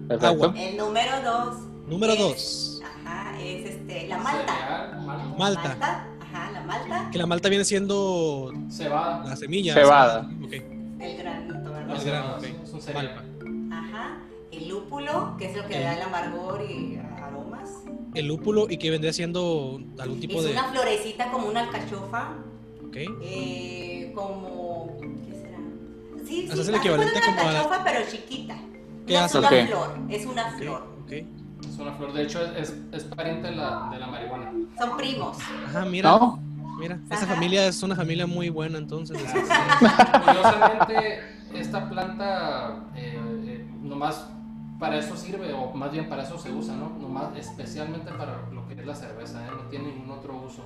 perfecto. Agua. El número dos. Número es- dos. Ajá, es este, la malta. Malta, Malta. Ajá, la malta. Que la malta viene siendo cebada. la semilla. Cebada. Ok. El granito, El ¿verdad? grano, ok. Es un cereal. Malta. Ajá. El lúpulo, que es lo que El- da el amargor y aromas. El lúpulo y que vendría siendo algún tipo es de. una florecita como una alcachofa. Ok. eh, como. ¿Qué será? Sí, O sea, sí, es el una como a- alcachofa, pero chiquita. ¿Qué no es hace? una flor, es una flor. ok. Es una flor. De hecho, es, es pariente de la, de la marihuana. Son primos. Ajá, mira. ¿No? Mira, esa familia es una familia muy buena entonces. Curiosamente, esta planta eh, eh, nomás para eso sirve, o más bien para eso se usa, ¿no? Nomás especialmente para lo que es la cerveza, ¿eh? No tiene ningún otro uso.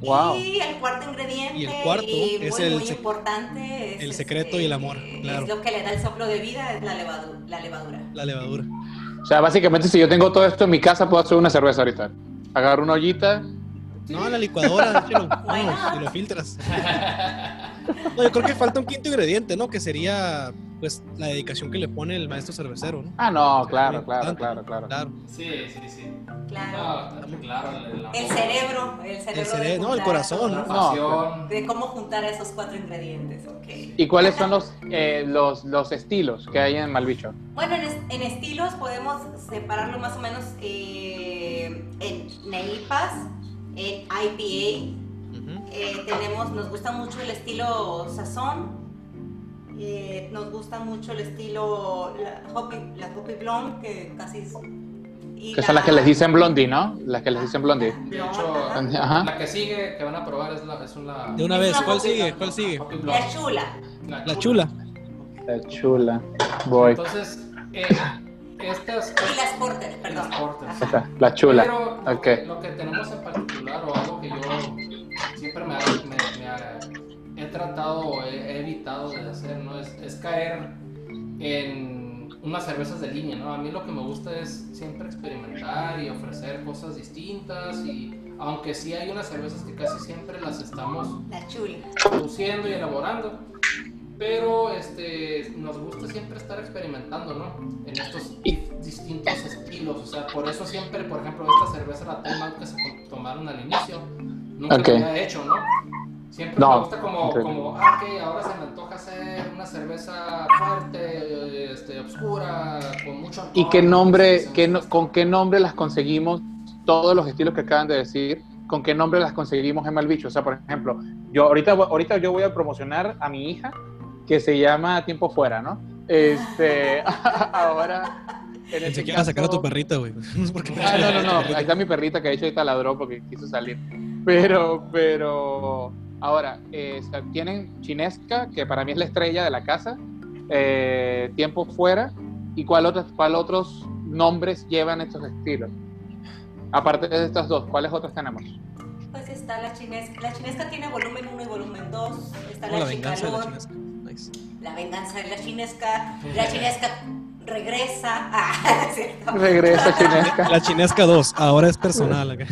Wow. Y el cuarto ingrediente. Y el cuarto y es el muy sec- importante. Es el secreto y el amor, es claro. lo que le da el soplo de vida, es la levadura. La levadura. La levadura. O sea, básicamente, si yo tengo todo esto en mi casa, puedo hacer una cerveza ahorita. Agarro una ollita. No, la licuadora, not? y lo filtras. No, yo creo que falta un quinto ingrediente, ¿no? Que sería, pues, la dedicación que le pone el maestro cervecero, ¿no? Ah, no, claro, claro, claro, claro. Claro. Sí, sí, sí. Claro. No, claro, el, cerebro, el cerebro. El cere- de no, el corazón, ¿no? pasión. De cómo juntar esos cuatro ingredientes, ok. ¿Y cuáles son los, eh, los, los estilos que hay en Malbicho? Bueno, en, es- en estilos podemos separarlo más o menos eh, en neipas, en IPA. Eh, tenemos, nos gusta mucho el estilo sazón. eh, nos gusta mucho el estilo la Hoppy, la Hoppy Blonde, que casi es. y Que son las que les dicen blondie, ¿no? Las que les dicen blondie. De hecho, ajá. La que sigue, que van a probar es, la, es una... De una vez, ¿cuál sigue? ¿Cuál sigue? La chula. La chula. Está chula. Voy. Entonces, eh, estas... Y las porter, perdón. Las porter. Ajá. Esta, la chula. Pero lo, Ok. que, lo que tenemos en particular o algo que yo siempre me, me- me he tratado o he, he evitado de hacer, ¿no? Es, es caer en unas cervezas de línea, ¿no? A mí lo que me gusta es siempre experimentar y ofrecer cosas distintas y aunque sí hay unas cervezas que casi siempre las estamos La produciendo y elaborando. Pero este, nos gusta siempre estar experimentando, ¿no? En estos distintos estilos. O sea, por eso siempre, por ejemplo, esta cerveza, la Out que se tomaron al inicio, nunca Ok. lo había hecho, ¿no? Siempre No, me gusta como, como, ah, ok, ahora se me antoja hacer una cerveza fuerte, este, oscura, con mucho alcohol. ¿Y qué nombre, qué no- con qué nombre las conseguimos? Todos los estilos que acaban de decir, ¿con qué nombre las conseguimos en Malbicho? O sea, por ejemplo, yo ahorita, voy- ahorita yo voy a promocionar a mi hija que se llama Tiempo Fuera, ¿no? Este, ahora... en este iba a sacar a tu caso- perrita, güey. No sé por qué. Ah, no, no, no. Ahí está mi perrita que de hecho ahorita ladró porque quiso salir. Pero, pero, ahora, eh, tienen Chinesca, que para mí es la estrella de la casa, eh, Tiempo Fuera, ¿y cuál otros, cuál otros nombres llevan estos estilos? Aparte de estas dos, ¿cuáles otros tenemos? Pues está la chinesca. La chinesca tiene volumen 1 y volumen 2. Está Oh, la, la venganza de la chinesca. Nice. La venganza de la chinesca. La chinesca regresa. Ah, cierto. Regresa Chinesca. La chinesca 2, ahora es personal. acá.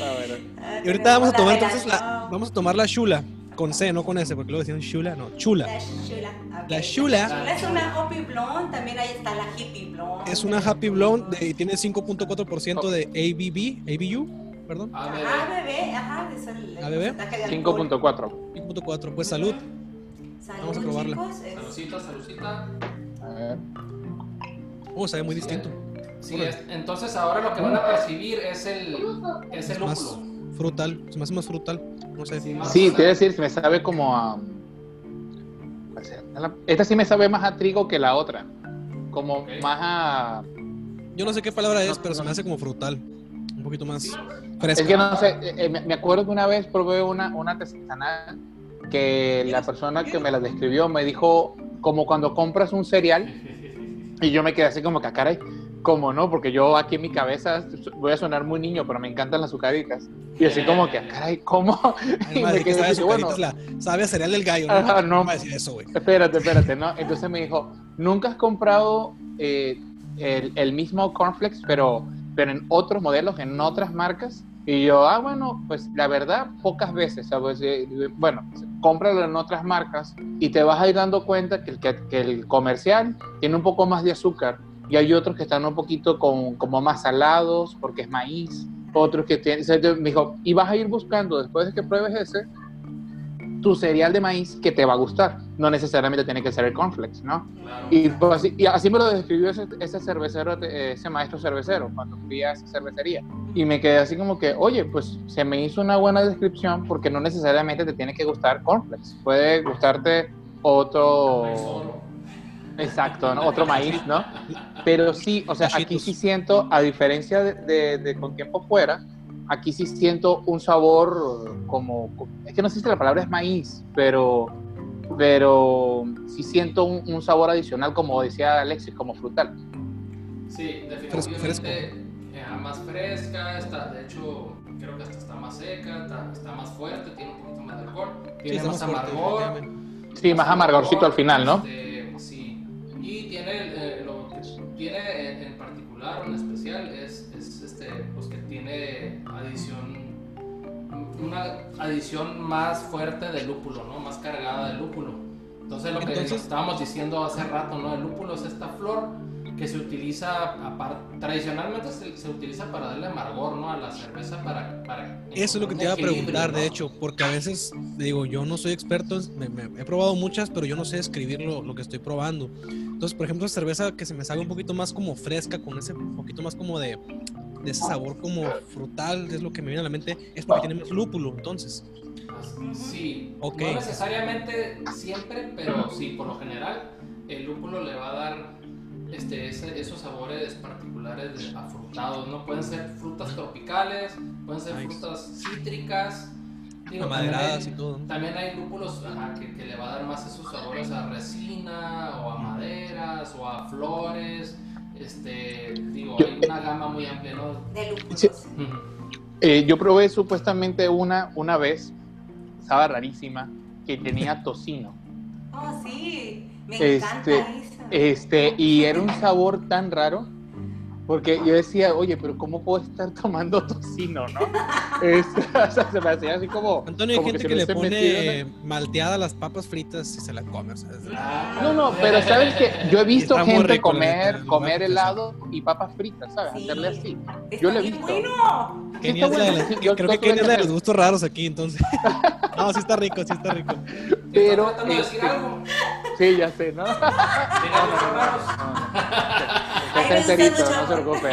A ver. Ah, Y ahorita vamos a tomar la entonces la, vamos a tomar la chula, con C, no con S, porque luego decían chula, no, chula. La chula. ok. La chula. La chula es una Hoppy Blonde. También ahí está la Hippie Blonde. Es una Happy Blonde de- y tiene 5.4% de ABV, ABU, perdón, A ver, Ajá, es el, el ¿ABB? porcentaje de alcohol. 5.4. 5.4. Pues salud. Salud, Vamos a probarla. Es- salucita, salucita. A ver. Oh, sabe muy distinto. Sí, es- entonces ahora lo que van a percibir es el, es el Más lúpulo. frutal, se me hace más frutal. No sé. Sí, más- Sí, te voy a decir, me sabe como a... Esta sí me sabe más a trigo que la otra. Como Ok. más a... Yo no sé qué palabra es, No, pero se me hace como frutal. Un poquito más Sí. fresca. Es que no sé, eh, eh, me me acuerdo que una vez probé una, una artesanal que la persona que me la describió me dijo como cuando compras un cereal y yo me quedé así como que, "Ah, caray, ¿cómo no? Porque yo aquí en mi cabeza voy a sonar muy niño, pero me encantan las azucaritas. Y así como que, "Ah, caray, ¿cómo? Ay, Y madre, me que quedé sabe así, bueno, la- sabe a cereal del gallo. ¿no? Ajá, no. No decir eso, güey. espérate, espérate, ¿no? Entonces me dijo, ¿nunca has comprado eh, el, el mismo cornflakes, pero, pero en otros modelos, en otras marcas? Y yo, ah, bueno, pues la verdad, pocas veces, ¿sabes? Eh, Bueno, cómpralo en otras marcas y te vas a ir dando cuenta que el, que, que el comercial tiene un poco más de azúcar y hay otros que están un poquito con, como más salados porque es maíz, otros que tienen, me dijo, y vas a ir buscando después de que pruebes ese, tu cereal de maíz que te va a gustar, no necesariamente tiene que ser el cornflakes, ¿no? Claro. Y, pues así, y así me lo describió ese, ese cervecero, eh, ese maestro cervecero, cuando fui a esa cervecería. Y me quedé así como que, oye, pues se me hizo una buena descripción porque no necesariamente te tiene que gustar cornflakes. Puede gustarte otro... Exacto, ¿no? otro maíz, ¿no? Pero sí, o sea, aquí sí siento, a diferencia de, de- de con tiempo fuera, aquí sí siento un sabor como, es que no sé si la palabra es maíz, pero, pero sí siento un, un sabor adicional, como decía Alexis, como frutal. Sí, Fresco, definitivamente fresco. Más fresca, está, de hecho, creo que hasta está más seca, está, está más fuerte, tiene un poquito más de alcohol, Sí, tiene está más más fuerte, amargor. Sí, más amargorcito al final, ¿no? Este, sí, y tiene eh, lo que tiene en, en particular, en especial, es, es este, pues que tiene adición, una adición más fuerte de lúpulo, ¿no? Más cargada de lúpulo. Entonces lo que Entonces- estábamos diciendo hace rato, ¿no? El lúpulo es esta flor que se utiliza, tradicionalmente se, se utiliza para darle amargor, ¿no? A la cerveza para... para Eso es lo que te iba a preguntar, de ¿no? hecho, porque a veces, digo, yo no soy experto, me- me- he probado muchas, pero yo no sé escribir lo, lo que estoy probando. Entonces, por ejemplo, cerveza que se me salga un poquito más como fresca, con ese poquito más como de, de ese sabor como frutal, es lo que me viene a la mente, es porque tiene más lúpulo, entonces. Sí, Ok. no necesariamente siempre, pero sí, por lo general, el lúpulo le va a dar este, ese- esos sabores particulares de afrutados, ¿no? Pueden ser frutas tropicales, pueden ser Nice. frutas cítricas, digo, Amaderadas y también, todo. ¿no? también hay lúpulos ajá, que, que le va a dar más esos sabores a resina, o a maderas, o a flores, este, digo, hay una gama muy amplia, ¿no? De lúpulos. Sí. Eh, yo probé supuestamente una, una vez, estaba rarísima, que tenía tocino. Oh, sí. Me Este, encanta eso. Este, y era un sabor tan raro, porque yo decía, oye, pero ¿cómo puedo estar tomando tocino, no? Este, o sea, se me hacía así como. Antonio, hay como gente se que, le pone metido malteada a las papas fritas y se la come, o sea, es- No, no, pero sabes que yo he visto Está gente comer, lo comer helado y papas fritas, ¿sabes? Sí. Hacerle así. Está yo lo he visto. bueno. Kenia es la de bueno, la- sí, yo- creo que Kenia es la de que- los gustos raros aquí, entonces. no, sí está rico, sí está rico. Pero, ¿Estás tratando de decir este, algo? Sí, ya sé, ¿no? Está enterito, no se preocupe.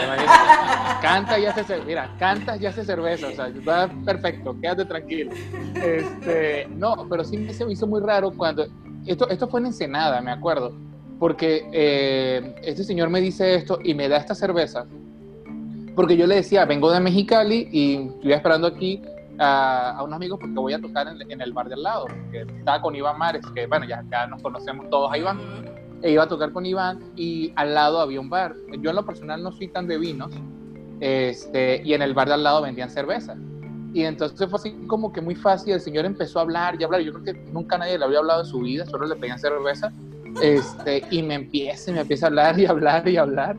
Canta y hace cerveza. Mira, canta y hace cerveza. O sea, va perfecto, quédate tranquilo. Este, no, pero sí me se me hizo muy raro cuando. Esto, esto fue en Ensenada, me acuerdo. Porque eh, este señor me dice esto y me da esta cerveza. Porque yo le decía, vengo de Mexicali y estoy esperando aquí a, a unos amigos porque voy a tocar en, en el bar de al lado. Que estaba con Iván Mares, que bueno, ya acá nos conocemos todos a Iván e iba a tocar con Iván y al lado había un bar. Yo en lo personal no soy tan de vinos, este, y en el bar de al lado vendían cerveza. Y entonces fue así como que muy fácil, el señor empezó a hablar y hablar, yo creo que nunca nadie le había hablado de su vida, solo le pedían cerveza, este, y me empieza, y me empieza a hablar y hablar y hablar,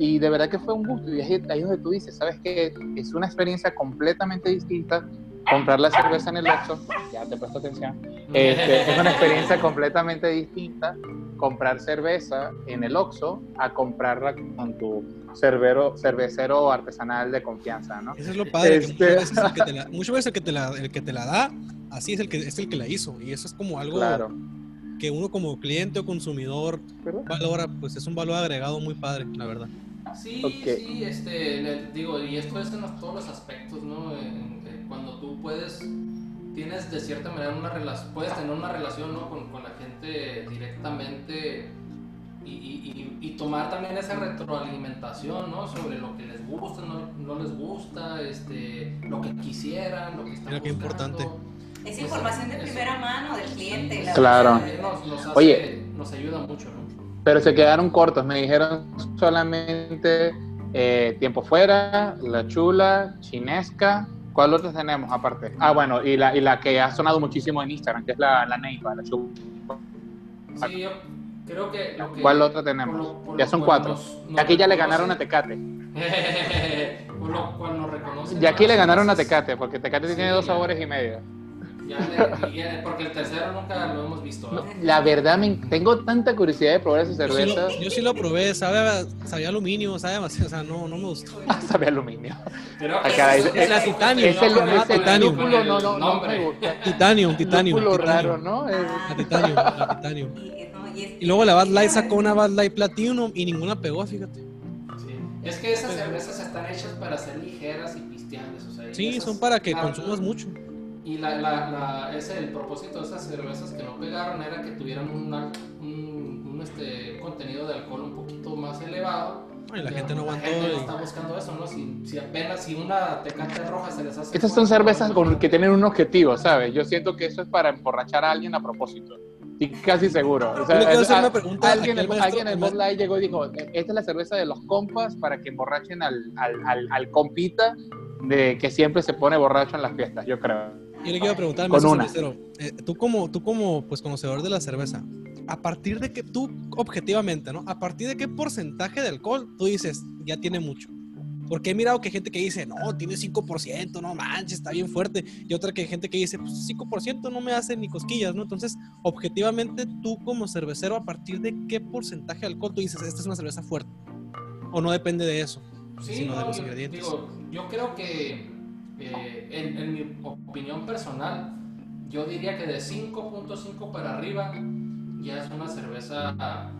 y de verdad que fue un gusto, y ahí, es donde tú dices, ¿sabes qué? Es una experiencia completamente distinta comprar la cerveza en el Oxxo, ya te presto atención, este, es una experiencia completamente distinta comprar cerveza en el Oxxo a comprarla con tu cervero, cervecero artesanal de confianza, ¿no? Eso es lo padre, Este- muchas veces, el que, te la, el que te la, da, así es el que es el que la hizo. Y eso es como algo Claro. que uno como cliente o consumidor valora, pues es un valor agregado muy padre, la verdad. Sí, sí, este, le- digo, y esto es en los- todos los aspectos, ¿no? En- en- cuando tú puedes, tienes de cierta manera una relación, puedes tener una relación, ¿no? Con, con la gente directamente y, y- y- y tomar también esa retroalimentación, ¿no? Sobre lo que les gusta, no, no les gusta, este, lo que quisieran, lo que están Mira qué buscando. importante. Es información de primera mano del cliente. la Claro. verdad. Nos, nos hace- Oye. nos ayuda mucho, ¿no? Pero se quedaron cortos, me dijeron solamente eh, Tiempo Fuera, La Chula, Chinesca. ¿Cuál otros tenemos aparte? Ah, bueno, y la, y la que ha sonado muchísimo en Instagram, que es la, la Neipa, la Chula. Sí, yo creo que... lo que- ¿Cuál otra por tenemos? lo- por Ya son cuatro. nos- aquí ya le ganaron a Tecate. por lo cual nos reconocen Y aquí le ganaron a Tecate, porque Tecate Sí, tiene dos sabores y medio. Ya le- y ya- porque el tercero nunca lo hemos visto. ¿no? La verdad, me, tengo tanta curiosidad de probar esa Yo sí, cerveza. lo, yo sí lo probé, sabe, sabía aluminio, sabe o sea, no, no me gustó. Sabe a aluminio. Creo Ah, es la titanio, Es el, no, es el titanio. lúpulo, no, no, no Nombre. me gusta. Titanio, titanio. Lúpulo titanio. raro, ¿no? Es- Ah, La titanio, la titanio. y, no, y es- Y luego la Bad Light sacó una Bad Light Platinum y ninguna pegó, fíjate. Es que esas cervezas están hechas para ser ligeras y pisteables. O sea, Sí, esas- son para que consumas mucho. Y la, la, la- ese, el propósito de esas cervezas que no pegaron era que tuvieran una- un, un, este, contenido de alcohol un poquito más elevado. Ay, la Y gente no La aguantó. gente no y- está buscando eso, ¿no? Si, si apenas si una tecate roja se les hace. Estas son cervezas con, que tienen un objetivo, ¿sabes? Yo siento que eso es para emborrachar a alguien a propósito. Y casi seguro. O sea, a- pregunta alguien, al maestro- alguien en Bud Light llegó y dijo, esta es la cerveza de los compas para que emborrachen al, al, al, al compita de que siempre se pone borracho en las fiestas, yo creo. Yo le quiero preguntar al Con maestro una. cervecero, eh, tú como, tú como pues, conocedor de la cerveza, a partir de que tú, objetivamente, ¿no? A partir de qué porcentaje de alcohol tú dices, ya tiene mucho. Porque he mirado que hay gente que dice, no, tiene 5%, no manches, está bien fuerte. Y otra que hay gente que dice, pues 5% no me hace ni cosquillas, ¿no? Entonces, objetivamente, tú como cervecero, ¿a partir de qué porcentaje de alcohol tú dices, esta es una cerveza fuerte? ¿O no depende de eso? Sí, sino de no, los yo, ingredientes. digo, yo creo que, eh, en, mi opinión personal, yo diría que de 5.5 para arriba ya es una cerveza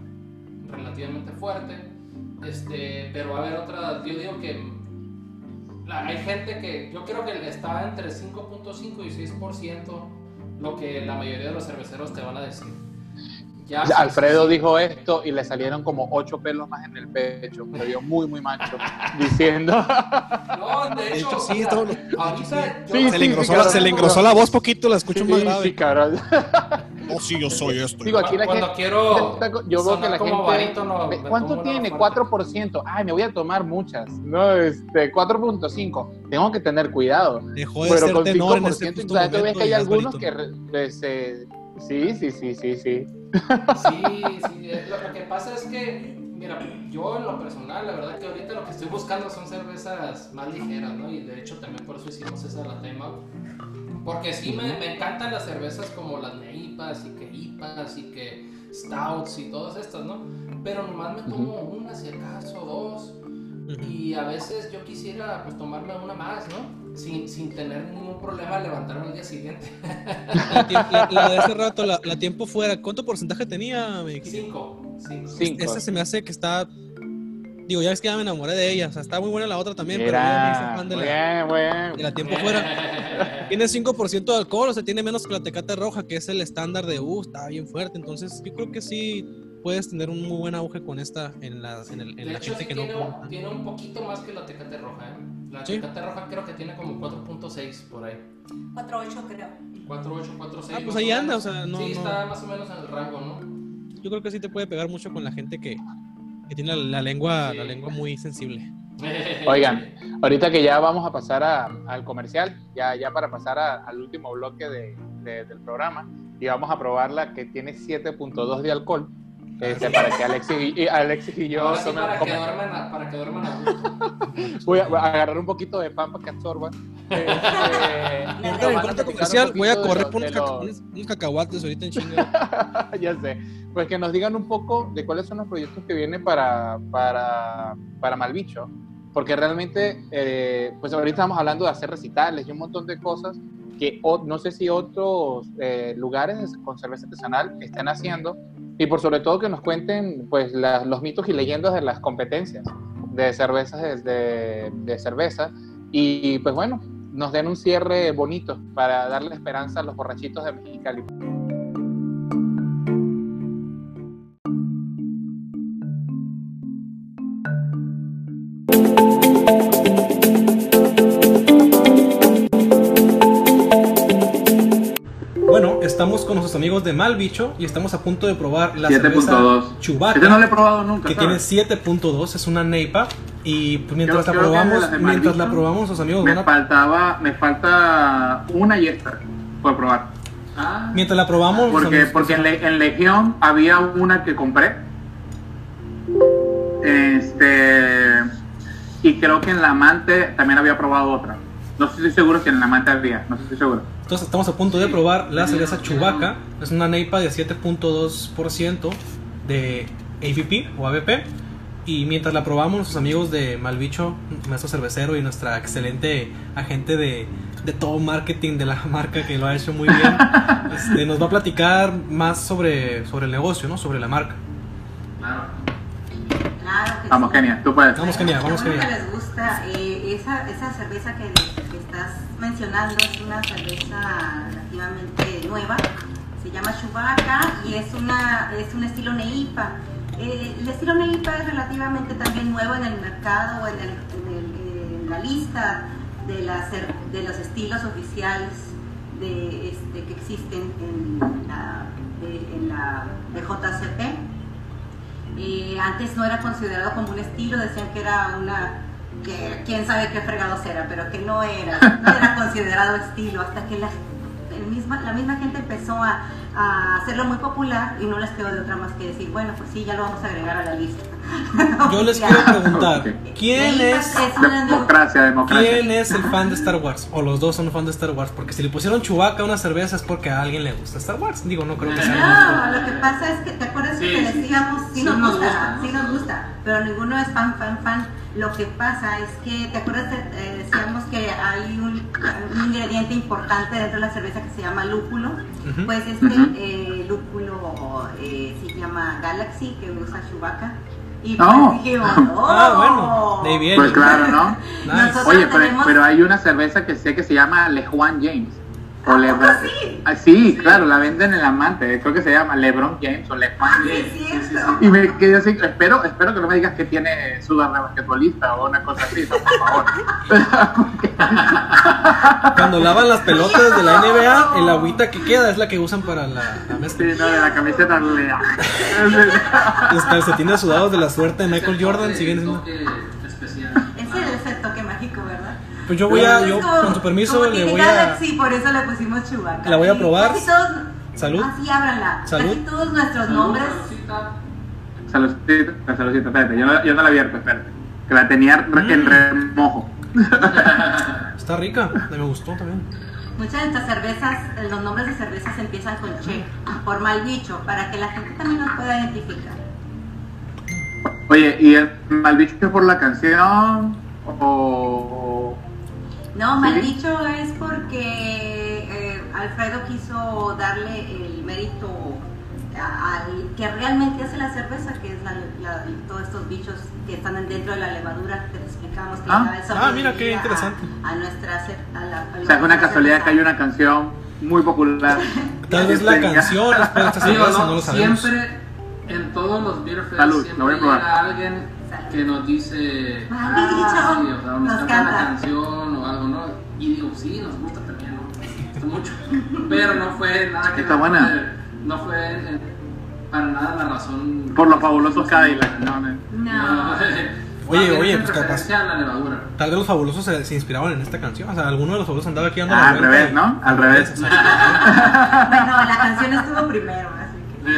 relativamente fuerte. Este, pero a ver, otra, yo digo que hay gente que, yo creo que está entre 5.5 y 6%, lo que la mayoría de los cerveceros te van a decir. Ya, Alfredo sí, sí. dijo esto y le salieron como ocho pelos más en el pecho. Me vio muy, muy macho diciendo. No, de hecho, sí, todo lo- ahorita yo- Sí, se, le engrosó sí, la, se le engrosó la voz poquito, la escucho más grave. sí, cabrón. Oh, sí, yo soy esto. Digo, aquí la Cuando gente. quiero Yo veo que la como gente. barítono, ¿Cuánto tiene? fuerte. 4%. Ay, me voy a tomar muchas. No, este, 4.5. Tengo que tener cuidado. Dejó de Pero ser con tenor en 5%, ese justo ¿sabes? Tú ves momento que hay algunos que. barítono. re- se- Sí, sí, sí, sí, sí. Sí, sí, eh, lo, lo que pasa es que, mira, yo en lo personal, la verdad que ahorita lo que estoy buscando son cervezas más ligeras, ¿no? Y de hecho también por eso hicimos esa la out. Porque sí me, me encantan las cervezas como las neipas y que IPAs y que stouts y todas estas, ¿no? Pero nomás me tomo una si acaso, dos. Ujú. Y a veces yo quisiera pues tomarme una más, ¿no? Sin, sin tener ningún problema levantarme al día siguiente. La, la- de hace rato, la, la tiempo fuera, ¿cuánto porcentaje tenía? Cinco, cinco. Cinco. Esta se me hace que está. Digo, ya ves que ya me enamoré de ella. O sea, está muy buena la otra también, pero Mira, soy fan de muy la, bien, muy bien. de la tiempo fuera. Tiene 5% de alcohol, o sea, tiene menos que la tecate roja, que es el estándar de uh, está bien fuerte. Entonces, yo creo que sí puedes tener un muy buen auge con esta en la, en el- en De la hecho, gente sí que tiene, no. tiene un poquito más que la Tecate Roja, ¿eh? La Sí. Tecate Roja creo que tiene como 4.6 por ahí. 4-8 creo. 4.8, 4.6. Ah, pues ahí anda, o sea, no- Sí, no- está más o menos en el rango, ¿no? Yo creo que sí te puede pegar mucho con la gente que, que tiene la, la lengua, Sí. la lengua muy sensible. Oigan, ahorita que ya vamos a pasar a- al comercial, ya, ya para pasar a- al último bloque de- de- del programa, y vamos a probarla que tiene 7.2 de alcohol, este, para que Alexis y, y- Alexis y yo sí, para, que duerman a, para que duerman a. Voy a, voy a agarrar un poquito de pan para que absorba. Este, comercial un voy a correr por caca- los- unos cacahuates ahorita en chinga. ya sé. Pues que nos digan un poco de cuáles son los proyectos que vienen para, para, para Malbicho. Porque realmente, eh, pues ahorita estamos hablando de hacer recitales y un montón de cosas que no sé si otros eh, lugares con cerveza artesanal están haciendo. Y por sobre todo que nos cuenten pues los mitos y leyendas de las competencias de cervezas de, de cerveza. Y pues bueno, nos den un cierre bonito para darle esperanza a los borrachitos de Mexicali. Estamos con nuestros amigos de Malbicho y estamos a punto de probar la cerveza 7.2. Chewbacca, Este no lo he probado nunca. que ¿sabes? tiene 7.2, es una neipa. Y pues, mientras Creo- la probamos, mientras la probamos, los amigos Me van a- faltaba, me falta una y esta por probar. mientras la probamos, Porque, amigos- porque en, Le- en Legión había una que compré. Este. Y creo que en la amante también había probado otra. No estoy seguro si en la amante había, no estoy seguro. Entonces estamos a punto de probar la cerveza Chewbacca. Es una neipa de 7.2% de AVP o ABP. Y mientras la probamos, nuestros amigos de Malbicho, nuestro cervecero y nuestra excelente agente de, de todo marketing de la marca que lo ha hecho muy bien, este, nos va a platicar más sobre, sobre el negocio, ¿no? sobre la marca. Claro que Vamos, sí. Kenia, tú puedes. Vamos, Kenia, vamos, Kenia. que les gusta. Eh, esa, esa cerveza que, que estás mencionando es una cerveza relativamente nueva. Se llama Chewbacca y es, una, es un estilo Neipa. Eh, el estilo Neipa es relativamente también nuevo en el mercado o en, la lista de, los estilos oficiales de, este, que existen en la, de, en BJCP. Eh, antes no era considerado como un estilo, decían que era una, que quién sabe qué fregados era, pero que no era, no era considerado estilo, hasta que la, el misma, la misma gente empezó a, a hacerlo muy popular y no les quedó de otra más que decir, bueno, pues sí, ya lo vamos a agregar a la lista. Yo les quiero preguntar. ¿quién es, Democracia, democracia. quién es el fan de Star Wars? O los dos son fan de Star Wars. Porque si le pusieron Chewbacca a una cerveza es porque a alguien le gusta Star Wars. Digo, no creo que sea No, lo que pasa es que te acuerdas Sí, que decíamos, sí, sí nos nos gusta, gusta, sí nos gusta, pero ninguno es fan, fan, fan. Lo que pasa es que, ¿te acuerdas? que, eh, decíamos que hay un, un ingrediente importante dentro de la cerveza que se llama lúpulo. Ujú. Pues este Ujú. eh, lúpulo eh, se llama Galaxy, que usa Chewbacca. Y Oh. pues dijimos, oh. Ah, bueno, de ahí viene. Pues claro, ¿no? Nice. Oye, pero, tenemos- pero hay una cerveza que sé que se llama Le Juan James. O ¿A Le- poco sí? Ah, sí, claro, la venden en el amante. Creo que se llama LeBron James o Le Juan Ah, James. sí, es cierto. Y me quedé así, espero, espero que no me digas que tiene sudor de basquetbolista o una cosa así, por favor. Cuando lavan las pelotas de la NBA, el agüita que queda es la que usan para la, la mezcla. Sí, no, de la camiseta no le Los calcetines sudados de la suerte de Michael Jordan siguen siendo. Pues yo voy a, yo como- con su permiso le voy a. Galaxy, por eso le pusimos Chewbacca. La voy a probar. Casi todos, Salud. Así ábranla. Salud. Casi todos nuestros Salud, nombres. saludcita. Saludcita, saludcita, espérate, yo no, yo no la abierto, espérate. Que la tenía re- en remojo. Está rica, me gustó también. Muchas de estas cervezas, los nombres de cervezas empiezan con che, por mal bicho, para que la gente también los pueda identificar. Oye, ¿y el malbicho es por la canción o...? No, mal bicho es porque eh, Alfredo quiso darle el mérito a- al que realmente hace la cerveza, que es la- la- todos estos bichos que están dentro de la levadura que te explicamos que Ah, le da el ah, mira qué sobrevive a- interesante. A, nuestra a la, a O sea, es una casualidad que hay una canción muy popular. Tal vez la canción esta Sí no no, lo sabemos. siempre en todos los beer fest Salud, lo siempre voy a probar. llega alguien Salud. que nos dice Ah, ah, dicho, sí, o sea, nos, nos canta la canción o algo, ¿no? Y digo, sí, nos gusta también, ¿no? Nos gusta mucho. Pero no fue nada que Está buena. no fue en- para nada la razón. Por los fabulosos Cadillac, ¿no? no. No. Oye, oye, pues capaz-. Tal vez los fabulosos se, se inspiraban en esta canción. O sea, alguno de los fabulosos andaba aquí dando Ah, al revés, ¿no? Al revés. Bueno, la canción estuvo primero, que.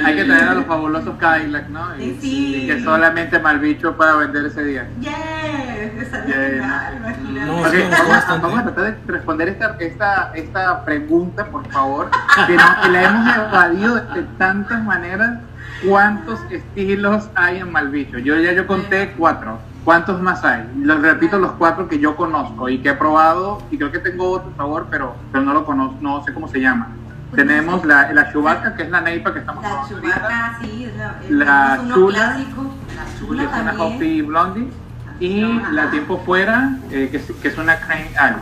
Hay que traer a los fabulosos Cadillac, ¿no? Y, Sí, y que solamente Malbicho pueda vender ese día. ¡Yeah! Esa Yeah. final. No, Ok, sí, vamos, a- vamos a tratar de responder esta, esta, esta pregunta, por favor, que, no- que la hemos evadido de tantas maneras. ¿Cuántos estilos hay en Malbicho? Yo ya yo conté cuatro. ¿Cuántos más hay? Les repito los cuatro que yo conozco y que he probado y creo que tengo otro sabor, pero, pero no lo conozco, no sé cómo se llama. Tenemos la, la chubaca, que es la neipa que estamos La chubaca, sí, es, la, es La es uno chula, clásico. La que chula es una coffee blondie. Y Ajá. la tiempo fuera, eh, que, es, que es una cream ale.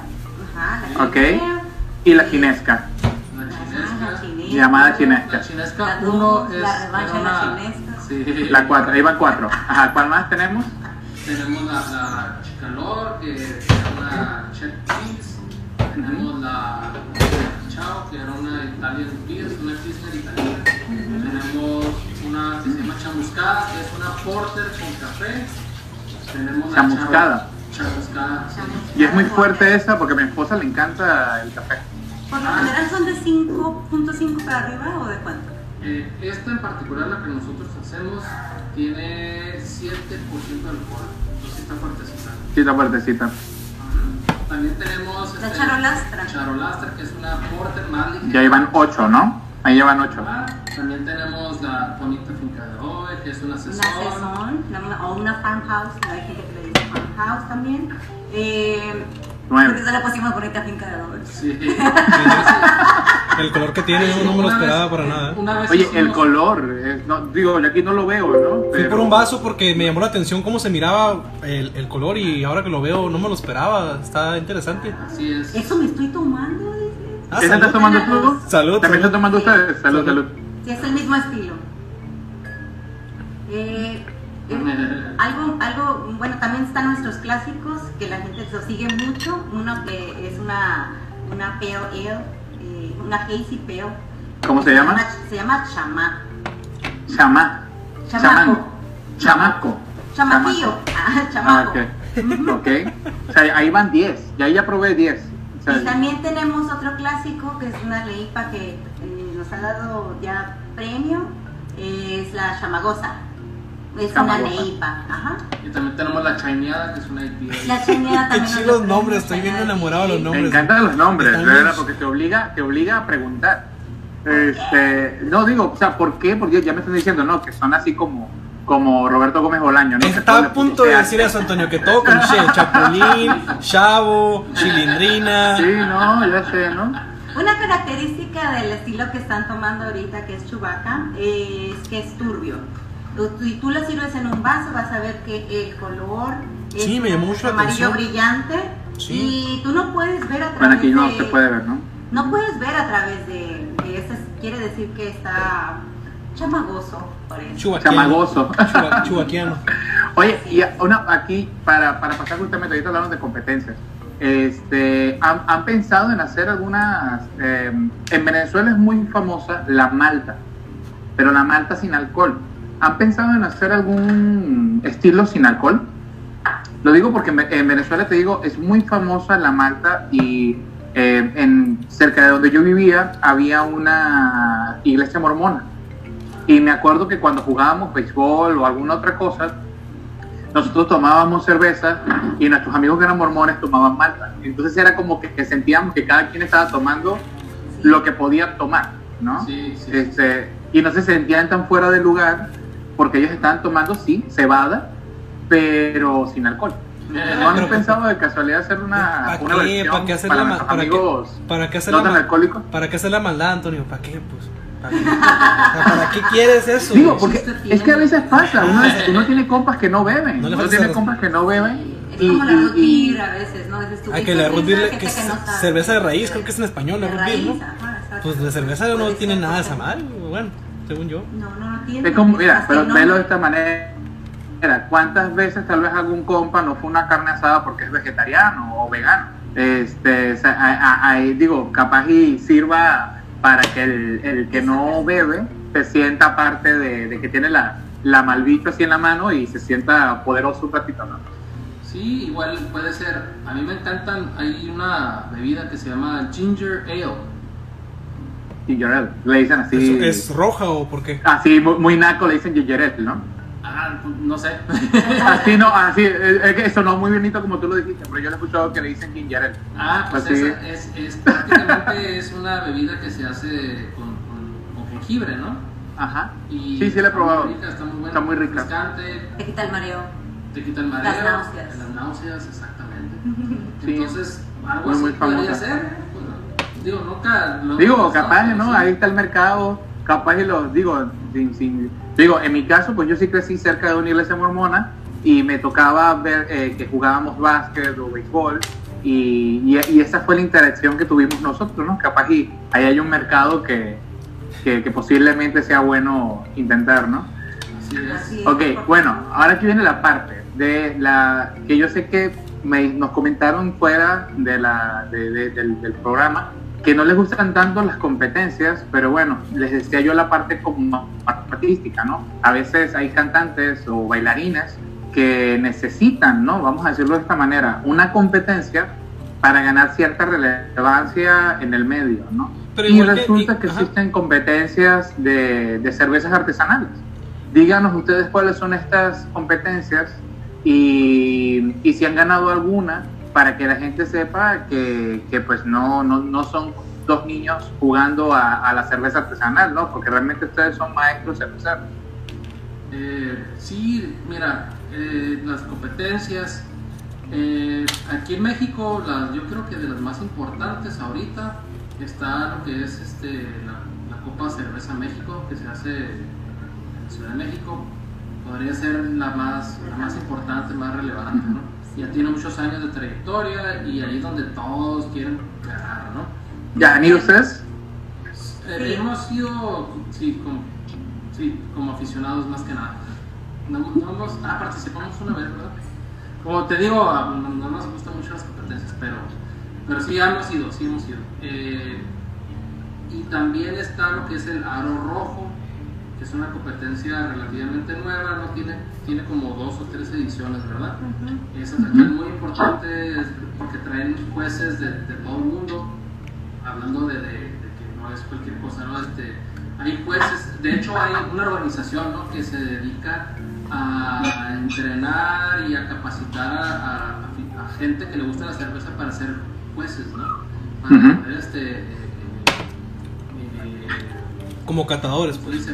Ajá, la Ok. chinea. Y la chinesca. La Ajá, chinesca. la chinesca. Llamada chinesca. La chinesca La 1 dos, es. la chinesca. Sí. La cuatro, ahí van cuatro. Ajá, ¿cuál más tenemos? Tenemos la, la Chicalor, que es una Czech Cheese. Tenemos la Chao, que era una Italian Beer, una Pilsner italiana. Tenemos una que se llama Chamuscada, que es una Porter con café. Tenemos la Chamuscada. Chavo- Chamuscada. Y es muy fuerte esa porque a mi esposa le encanta el café. Por lo general son de 5.5 para arriba o de cuánto? Eh, esta en particular, la que nosotros hacemos, tiene 7% de alcohol. Entonces está fuertecita. Sí, está fuertecita. También tenemos La este, charolastra. Charolastra, que es una porter más ligera. Y ahí van ocho, ¿no? Ahí ya van ocho. Ah, También tenemos la bonita finca de hoy, que es una sesión. una- una- o una farmhouse, hay gente que le dice farmhouse también. Eh, Nueve. Por eso le pusimos bonita finca de Dolce. Sí. El color que tiene yo no me lo esperaba para nada. ¿eh? Oye, hicimos- el color, es- no, digo, aquí no lo veo, ¿no? Fui por un vaso porque me llamó la atención cómo se miraba el, el color y ahora que lo veo no me lo esperaba. Está interesante. Así es. Eso me estoy tomando, dice. Ah, ¿Esa salud. estás tomando tú? Salud, ¿También salud. están tomando ustedes? Salud, salud. Sí, es el mismo estilo. Eh, eh, algo, algo, bueno, también están nuestros clásicos que la gente lo sigue mucho. Uno que es una, una pale ale, eh, una hazy pale. ¿Cómo se llama? Se llama chama. Chamá. Chamaco. Chamaco. Chamaquillo. Ah, Ah, chamaco. ok. Ok. O sea, ahí van 10. Ya ahí ya probé 10. O sea, Y también tenemos otro clásico que es una leipa que eh, nos ha dado ya premio, es la chamagosa. Es una neipa. Ajá. Y también tenemos la chaineada, que es una IPA. La Qué también. chidos nos nombres, estoy bien enamorado de los nombres. Me encantan los nombres, de verdad, porque te obliga, te obliga a preguntar. Este, no digo, o sea, ¿por qué? Porque ya me están diciendo, no, que son así como, como Roberto Gómez Bolaño, ¿no? Estaba a punto de decir a- eso, Antonio, que todo cliché. Chapulín, Chavo, Chilindrina. Sí, no, ya sé, ¿no? Una característica del estilo que están tomando ahorita, que es Chewbacca, es que es turbio. Si tú lo sirves en un vaso, vas a ver que el color es Sí, me llamó mucho la amarillo atención. brillante Sí. y tú no puedes ver a través Bueno, aquí no de... se puede ver, ¿no? No puedes ver a través de, de eso, quiere decir que está chamagoso, por eso. Chubaquiano. Chamagoso. Chuba- Chubaquiano. Oye, y una, aquí, para, para pasar justamente, ahorita hablamos de competencias. Este, ¿han, han pensado en hacer algunas... eh, en Venezuela es muy famosa la malta, pero la malta sin alcohol. ¿Han pensado en hacer algún estilo sin alcohol? Lo digo porque en Ve- en Venezuela, te digo, es muy famosa la malta y eh, en, cerca de donde yo vivía había una iglesia mormona. Y me acuerdo que cuando jugábamos béisbol o alguna otra cosa, nosotros tomábamos cerveza y nuestros amigos que eran mormones tomaban malta. Entonces era como que, que sentíamos que cada quien estaba tomando lo que podía tomar, ¿no? Sí, sí. Este, y no se sentían tan fuera de lugar porque ellos estaban tomando, sí, cebada, pero sin alcohol. ¿No han Pero- pensado de casualidad hacer una, ¿Para una qué? versión ¿Para qué hacer para la nuestros para qué- ¿Para qué hacer no la alcohólicos? ¿Para qué hacer la maldad, Antonio? ¿Para qué? Pues, ¿para qué? O sea, ¿Para qué quieres eso? Digo, porque es que a veces pasa, uno, Ah. uno tiene compas que no beben, No uno tiene compas que no beben Es como la y- root beer a veces, ¿no? Tú, Ah, que "Esta la es root beer, que es no sabe". cerveza de raíz, creo que es en español, la root beer, ¿no? ajá. Pues de cerveza no tiene nada de esa madre, bueno, según yo. No, no, es como, mira, pero no- velo de esta manera. ¿Cuántas veces tal vez algún compa no fue una carne asada porque es vegetariano o vegano? Este, o sea, a- a- ahí digo, capaz y sirva para que el, el que no bebe se sienta parte de, de que tiene la, la malbicho así en la mano y se sienta poderoso un ratito, ¿no? Sí, igual puede ser. A mí me encantan. Hay una bebida que se llama Ginger Ale. Ginger ale, le dicen así. ¿Es, ¿Es roja o por qué? Así, muy, muy naco le dicen ginger ale, ¿no? Ah, no sé. Así no, así, es es que sonó muy bonito como tú lo dijiste, pero yo le he escuchado que le dicen ginger ale. Ah, pues Así. esa es, es prácticamente es una bebida que se hace con, con, con jengibre, ¿no? Ajá. Y Sí, sí la he está muy probado. rica, está muy buena. Está muy rica. Te quita el mareo. te quita el mareo. Las náuseas. Las náuseas, exactamente. Sí. Entonces, algo Muy, así muy podría famosa. ser. Digo, nunca lo Digo, hemos capaz, ¿no? sí. Ahí está el mercado, capaz y los, digo, sin, sin- digo, en mi caso, pues yo sí crecí cerca de una iglesia mormona y me tocaba ver eh, que jugábamos básquet o béisbol y, y, y esa fue la interacción que tuvimos nosotros, ¿no? Capaz y ahí hay un mercado que, que, que posiblemente sea bueno intentar, ¿no? Así es. Así es. Ok, bueno, ahora aquí viene la parte de la que yo sé que me- nos comentaron fuera de la, de- de- del, del programa que no les gustan tanto las competencias, pero bueno, les decía yo la parte como artística, ¿no? A veces hay cantantes o bailarines que necesitan, ¿no? Vamos a decirlo de esta manera, una competencia para ganar cierta relevancia en el medio, ¿no? Pero y que- resulta y- que, existen competencias de, de cervezas artesanales. Díganos ustedes cuáles son estas competencias y, y si han ganado alguna para que la gente sepa que, que pues no, no, no son dos niños jugando a, a la cerveza artesanal, ¿no? Porque realmente ustedes son maestros cerveceros. Eh, sí, mira, eh, las competencias. eh, aquí en México, las- yo creo que de las más importantes ahorita está lo que es este, la, la Copa Cerveza México, que se hace en Ciudad de México. Podría ser la más, la más importante, más relevante, ¿no? Ya tiene muchos años de trayectoria y ahí es donde todos quieren ganar, ¿no? ¿Ya han ido ustedes? Eh, Sí. Hemos sido, sí como, sí, como aficionados más que nada. No, no hemos- ah, participamos una vez, ¿verdad? Como te digo, ah, no, no nos gustan mucho las competencias, pero, pero sí hemos ido, sí hemos ido. Eh, y también está lo que es el aro rojo, que es una competencia relativamente nueva, no tiene, tiene como dos o tres ediciones, ¿verdad? Esa también es muy importante porque traen jueces de, de todo el mundo, hablando de, de- de que no es cualquier cosa, ¿no? Este, hay jueces, de hecho hay una organización ¿no? que se dedica a entrenar y a capacitar a, a- a gente que le gusta la cerveza para ser jueces, ¿no? Para Ujú. poder, este, eh, eh, Como catadores, ¿cómo pues.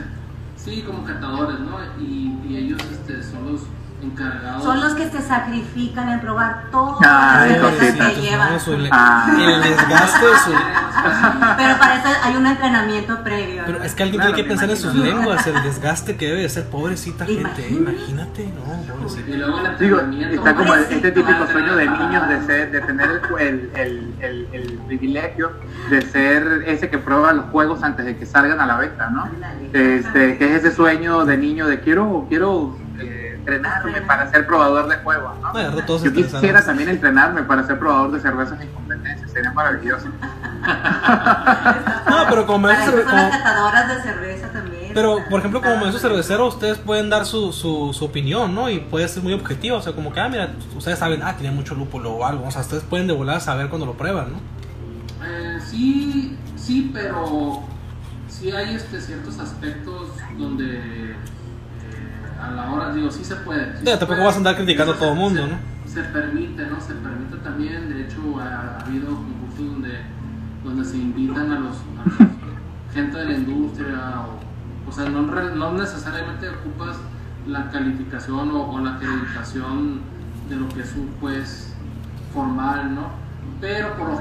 Sí, como catadores, ¿no? Y, y ellos este, son los encargados. Son los que se sacrifican en probar todo cosita. que llevan. No, Ah. El desgaste de su... Pero para eso hay un entrenamiento previo. Pero ¿no? es que alguien Claro, tiene que pensar en sus lenguas, el desgaste que debe de ser, pobrecita gente, ¿eh? imagínate, no, pobrecita. Y luego el Digo, está como el- Pobrecito. este típico sueño de niños de ser, de tener el, el, el, el- el privilegio de ser ese que prueba los juegos antes de que salgan a la venta, ¿no? Este, que es ese sueño de niño de quiero, quiero entrenarme para ser probador de juegos, ¿no? Todos Yo quisiera también entrenarme para ser probador de cervezas en competencias, sería maravilloso. No, pero como Para maestro- eso son las como- catadoras de cerveza también. Pero, por ejemplo, como maestro cervecero, ustedes pueden dar su, su, su opinión, ¿no? Y puede ser muy objetivo, o sea, como que, ah, mira, ustedes saben, ah, tiene mucho lúpulo o algo, o sea, ustedes pueden de volada saber cuando lo prueban, ¿no? Eh, sí, sí, pero sí hay este, ciertos aspectos donde a la hora, digo, sí se puede. sí se tampoco puede. vas a andar criticando a todo se- mundo, se- ¿no? Se permite, ¿no? Se permite también, de hecho, ha, ha habido concursos donde, donde se invitan a los, a los gente de la industria, o, o sea, no, no necesariamente ocupas la calificación o, o la acreditación de lo que es un juez formal, ¿no? Pero por lo,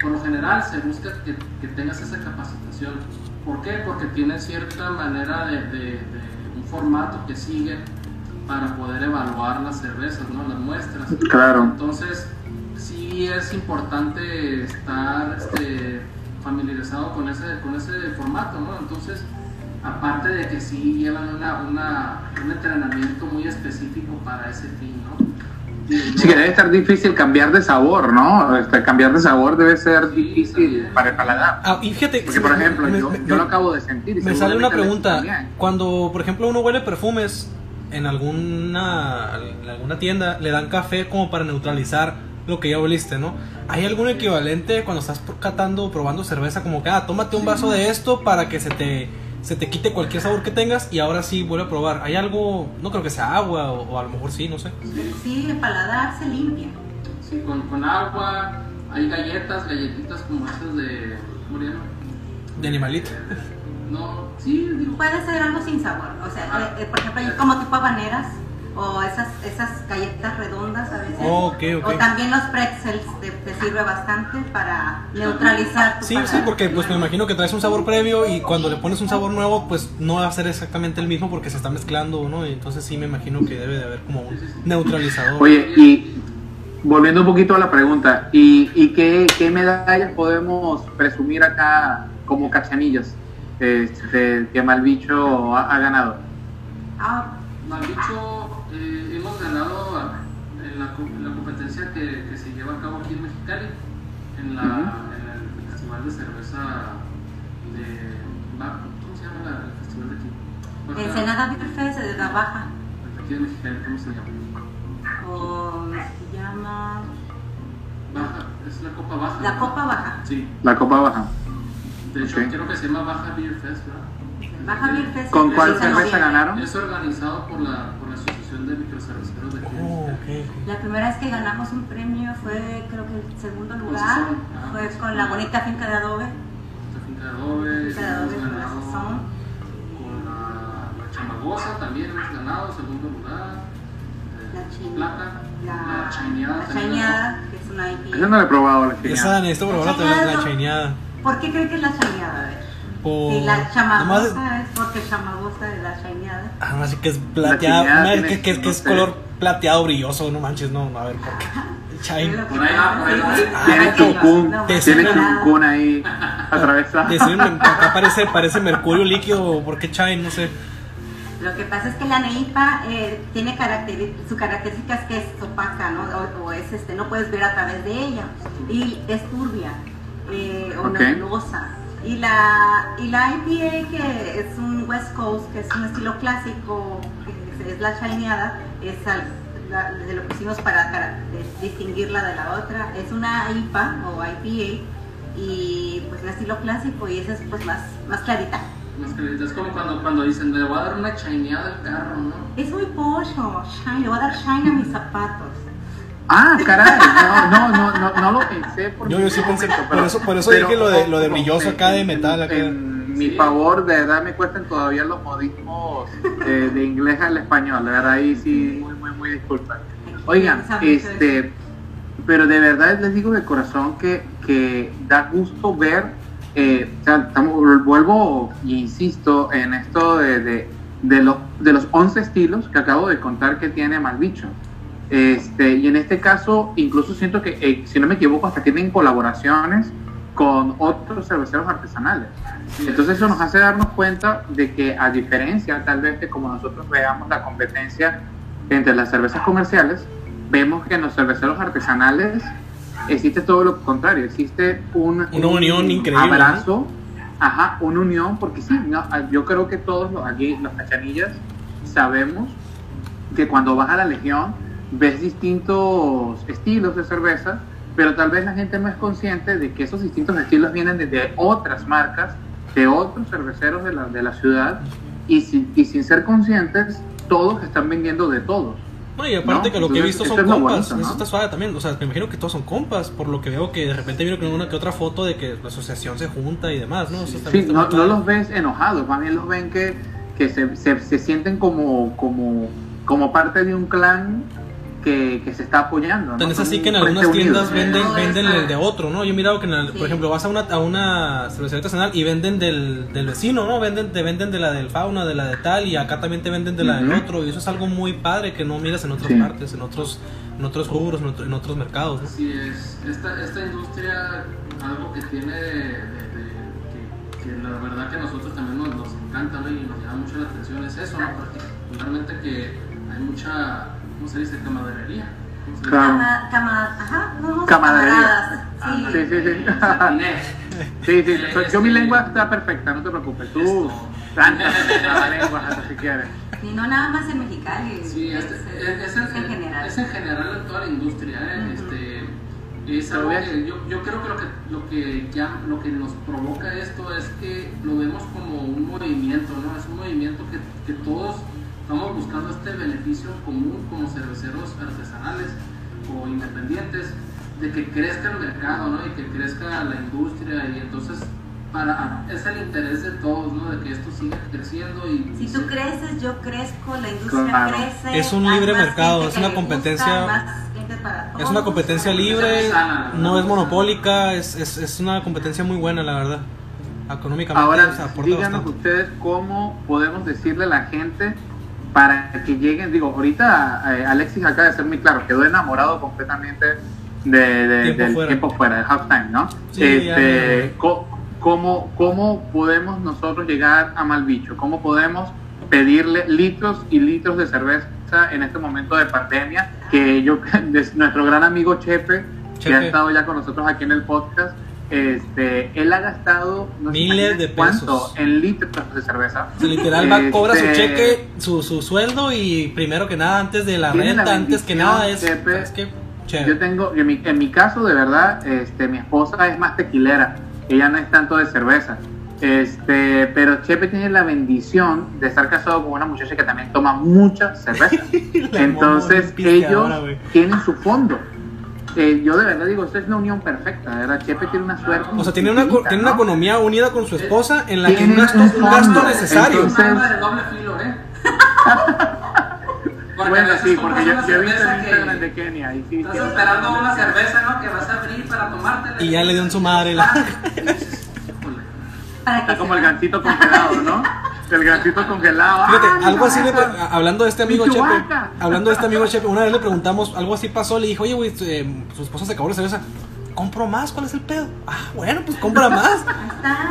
por lo general se busca que, que tengas esa capacitación. ¿Por qué? Porque tienen cierta manera de, de- de formato que siguen para poder evaluar las cervezas, ¿no? Las muestras. Claro. Entonces, sí es importante estar este, familiarizado con ese, con ese formato, ¿no? Entonces, aparte de que sí llevan una, una- un entrenamiento muy específico para ese fin, ¿no? Sí que debe estar difícil cambiar de sabor, ¿no? Este, cambiar de sabor debe ser difícil para el paladar. Ah, y fíjate, Porque, por ejemplo, me- yo, me- yo lo acabo de sentir. y Me sale una pregunta. Cuando, por ejemplo, uno huele perfumes en alguna, en alguna tienda, le dan café como para neutralizar lo que ya oliste, ¿no? ¿Hay algún equivalente cuando estás catando o probando cerveza como que, ah, tómate un vaso de esto para que se te, se te quite cualquier sabor que tengas y ahora sí vuelve a probar? ¿Hay algo, no creo que sea agua o, o a lo mejor sí, no sé? Sí, el paladar se limpia. Sí, con, con agua, hay galletas, galletitas como esas de. ¿Cómo le llaman? De animalito. No, sí, digo. Puede ser algo sin sabor. O sea, Ah. eh, eh, por ejemplo, hay como tipo habaneras o esas, esas galletas redondas a veces. Oh, ok, ok. O también los pretzels te, te sirve bastante para neutralizar tu Sí, paladar. sí, porque pues me imagino que traes un sabor previo y cuando le pones un sabor nuevo, pues no va a ser exactamente el mismo porque se está mezclando, ¿no? Y entonces sí me imagino que debe de haber como un neutralizador. Oye, y volviendo un poquito a la pregunta, ¿y, y qué, qué medallas podemos presumir acá como cachanillas este, que Malbicho ha, ha ganado? Ah, hemos ganado a- en la, en la competencia que, que se lleva a cabo aquí en Mexicali, en, la, Ujú. en el Festival de Cerveza de. ¿Cómo se llama la- el festival de aquí? Ensenada Beer Fest de la Baja. Aquí de Mexicali, ¿cómo se llama? O se llama Baja, es la Copa Baja. la. Copa Baja. Sí, La Copa Baja. de hecho Ok. creo que se llama Baja Beer Fest, ¿verdad? Baja Beer Fest. ¿Con cuál 6 de cerveza ganaron? Es organizado por la, por la Asociación de Microcerveceros de aquí. de Oh, Mexicali. ok. La primera vez que ganamos un premio fue, creo que el segundo lugar, Sazón. Ah, fue Sazón. con la bonita finca de adobe. Esta finca de adobe, Finca de adobe hemos con la ganado con la, la chamagosa también hemos ganado, segundo lugar. eh, La plata, La, la chaineada. la chaineada, que es una Esa IPA. no la he probado, la Esa chiñada. necesito probarla La también, la chaineada. ¿Por qué creen que es la chaineada? Por... Y la nomás- chamagosa es porque chamagosa de la chaineada. Ah, no, así que es es tiene- que, que, que es color plateado brilloso, no manches, no, a ver, ¿por qué? Chain. Es Por ahí va, por ahí va. sí. Tiene chuncún, tiene chuncún ahí atravesado. Acá parece, parece mercurio líquido, ¿por qué chain? No sé. Lo que pasa es que la neipa eh, tiene caracteri- su característica es que es opaca, ¿no? O, o es este, no puedes ver a través de ella. Y es turbia eh, o Ok. nebulosa. Y la, y la IPA, que es un West Coast, que es un estilo clásico, que es la shineada, es al- la- de lo que hicimos para, para, distinguirla de la otra. Es una IPA o IPA y pues un estilo clásico y esa es pues más, más clarita. Más calidad. Es como cuando, cuando dicen, le voy a dar una chineada al carro, ¿no? Es muy pollo, shine, le voy a dar shine a mis zapatos. Ah, caray, no, no, no, no, no lo pensé. Por Yo, yo sí pensé, momento, por pero- eso, por eso pero, dije lo de, lo de brilloso en- acá de metal. Acá. En mi Sí. favor, de verdad me cuestan todavía los modismos eh, de inglés al español, de verdad ahí sí, muy, muy, muy disculpas. Oigan, este, pero de verdad les digo de corazón que, que da gusto ver, eh, o sea, estamos- vuelvo y insisto en esto de, de, de, los, de los 11 estilos que acabo de contar que tiene Malbicho. Este, y en este caso, incluso siento que, eh, si no me equivoco, hasta tienen colaboraciones con otros cerveceros artesanales. Entonces eso nos hace darnos cuenta de que a diferencia tal vez de como nosotros veamos la competencia entre las cervezas comerciales, vemos que en los cerveceros artesanales existe todo lo contrario, existe un, Una un unión increíble, ¿no? abrazo, ajá, una unión, porque sí, no, yo creo que todos los, aquí los cachanillas sabemos que cuando vas a la Legión ves distintos estilos de cerveza, pero tal vez la gente no es consciente de que esos distintos estilos vienen de otras marcas, de otros cerveceros de la, de la ciudad, y, sin- y sin ser conscientes, todos están vendiendo de todos. No, y aparte ¿no? que lo que he visto son compas, bonito, ¿no? eso está suave también, o sea, me imagino que todos son compas, por lo que veo que de repente vino con una que otra foto de que la asociación se junta y demás, ¿no? Eso Sí, no, no los ves enojados, más bien los ven que, que se, se, se sienten como, como, como parte de un clan que, que se está apoyando. ¿no? Tan es así que en un algunas tiendas venden, No, venden el de otro, ¿no? Yo he mirado que, en el- Sí. por ejemplo, vas a una, a una cervecería artesanal y venden del, del vecino, ¿no? Venden, te venden de la del fauna, de la de tal, y acá también te venden de la del Ujú. otro, y eso es algo muy padre que no miras en otras Sí. partes, en otros, en otros rubros, en, otro- en otros mercados, ¿no? Así es. Esta, esta industria, algo que tiene, de- de- que, que la verdad que a nosotros también nos, nos encanta ¿no? y nos llama mucho la atención, es eso, ¿no? Particularmente que hay mucha, ¿cómo se dice? Camaradería. ¿Cómo se? Claro. Cama, cama, ajá, no, Camaradería. Ah, sí. Sí, sí, sí. Sí, sí, yo mi lengua está perfecta, no te preocupes. Tú, cántate la lengua hasta si quieres. Y no nada más en Mexicali, Sí, es, este, es- es, es es en, en general. es en general en toda la industria. ¿eh? Ujú. este, es algo que yo, yo creo que lo que lo que ya lo que nos provoca esto es que lo vemos como un movimiento, ¿no? Es un movimiento que, que todos estamos buscando este beneficio común como cerveceros artesanales o independientes de que crezca el mercado, ¿no? Y que crezca la industria y entonces para es el interés de todos, ¿no? De que esto siga creciendo y Si tú creces, yo crezco, la industria Claro. crece. Es un libre mercado, es una competencia- gusta, para Es una competencia libre, sana, no es monopólica, es, es, es una competencia muy buena, la verdad. Económicamente Ahora, díganos bastante. ustedes cómo podemos decirle a la gente para que lleguen. Digo, ahorita eh, Alexis acaba de ser muy claro, quedó enamorado completamente de, de- Tiempo del fuera. tiempo fuera, del halftime, ¿no? Sí, este, ¿cómo, ¿Cómo podemos nosotros llegar a Malbicho? ¿Cómo podemos pedirle litros y litros de cerveza en este momento de pandemia? Que yo, de- nuestro gran amigo Chepe, que ha Chepe. estado ya con nosotros aquí en el podcast, este, él ha gastado no Miles de cuánto pesos. en litros de cerveza. O sea, literal va, cobra su Este, cheque, su, su sueldo y primero que nada, antes de la renta, antes que nada es, es que Yo tengo, en mi, en mi caso, de verdad, este, mi esposa es más tequilera. Ella no es tanto de cerveza. Este, pero Chepe tiene la bendición de estar casado con una muchacha que también toma mucha cerveza. Entonces, ellos tienen su fondo. Eh, yo de verdad digo, esto es una unión perfecta, ¿verdad? Chepe tiene una suerte. O sea, tiene una, infinita, tiene una ¿no? economía unida con su esposa en la que un gasto, un gasto necesario. Es Entonces- un arma de doble filo, ¿eh? Porque Bueno, sí, porque yo, una yo he visto cerveza en que Instagram de Kenia. Y sí, Estás esperando una cerveza, ¿no? Que vas a abrir para tomártela. Y ya le dio en su madre la- que Está como el gancito congelado, ¿no? El gancito congelado. Fíjate, ¡Ah, algo así, le, hablando de este amigo Mi Chepe, hablando de este amigo Chepe, una vez le preguntamos, algo así pasó, le dijo, oye, güey, eh, su esposa se acabó la cerveza, ¿compro más? ¿Cuál es el pedo? Ah, bueno, pues compra más,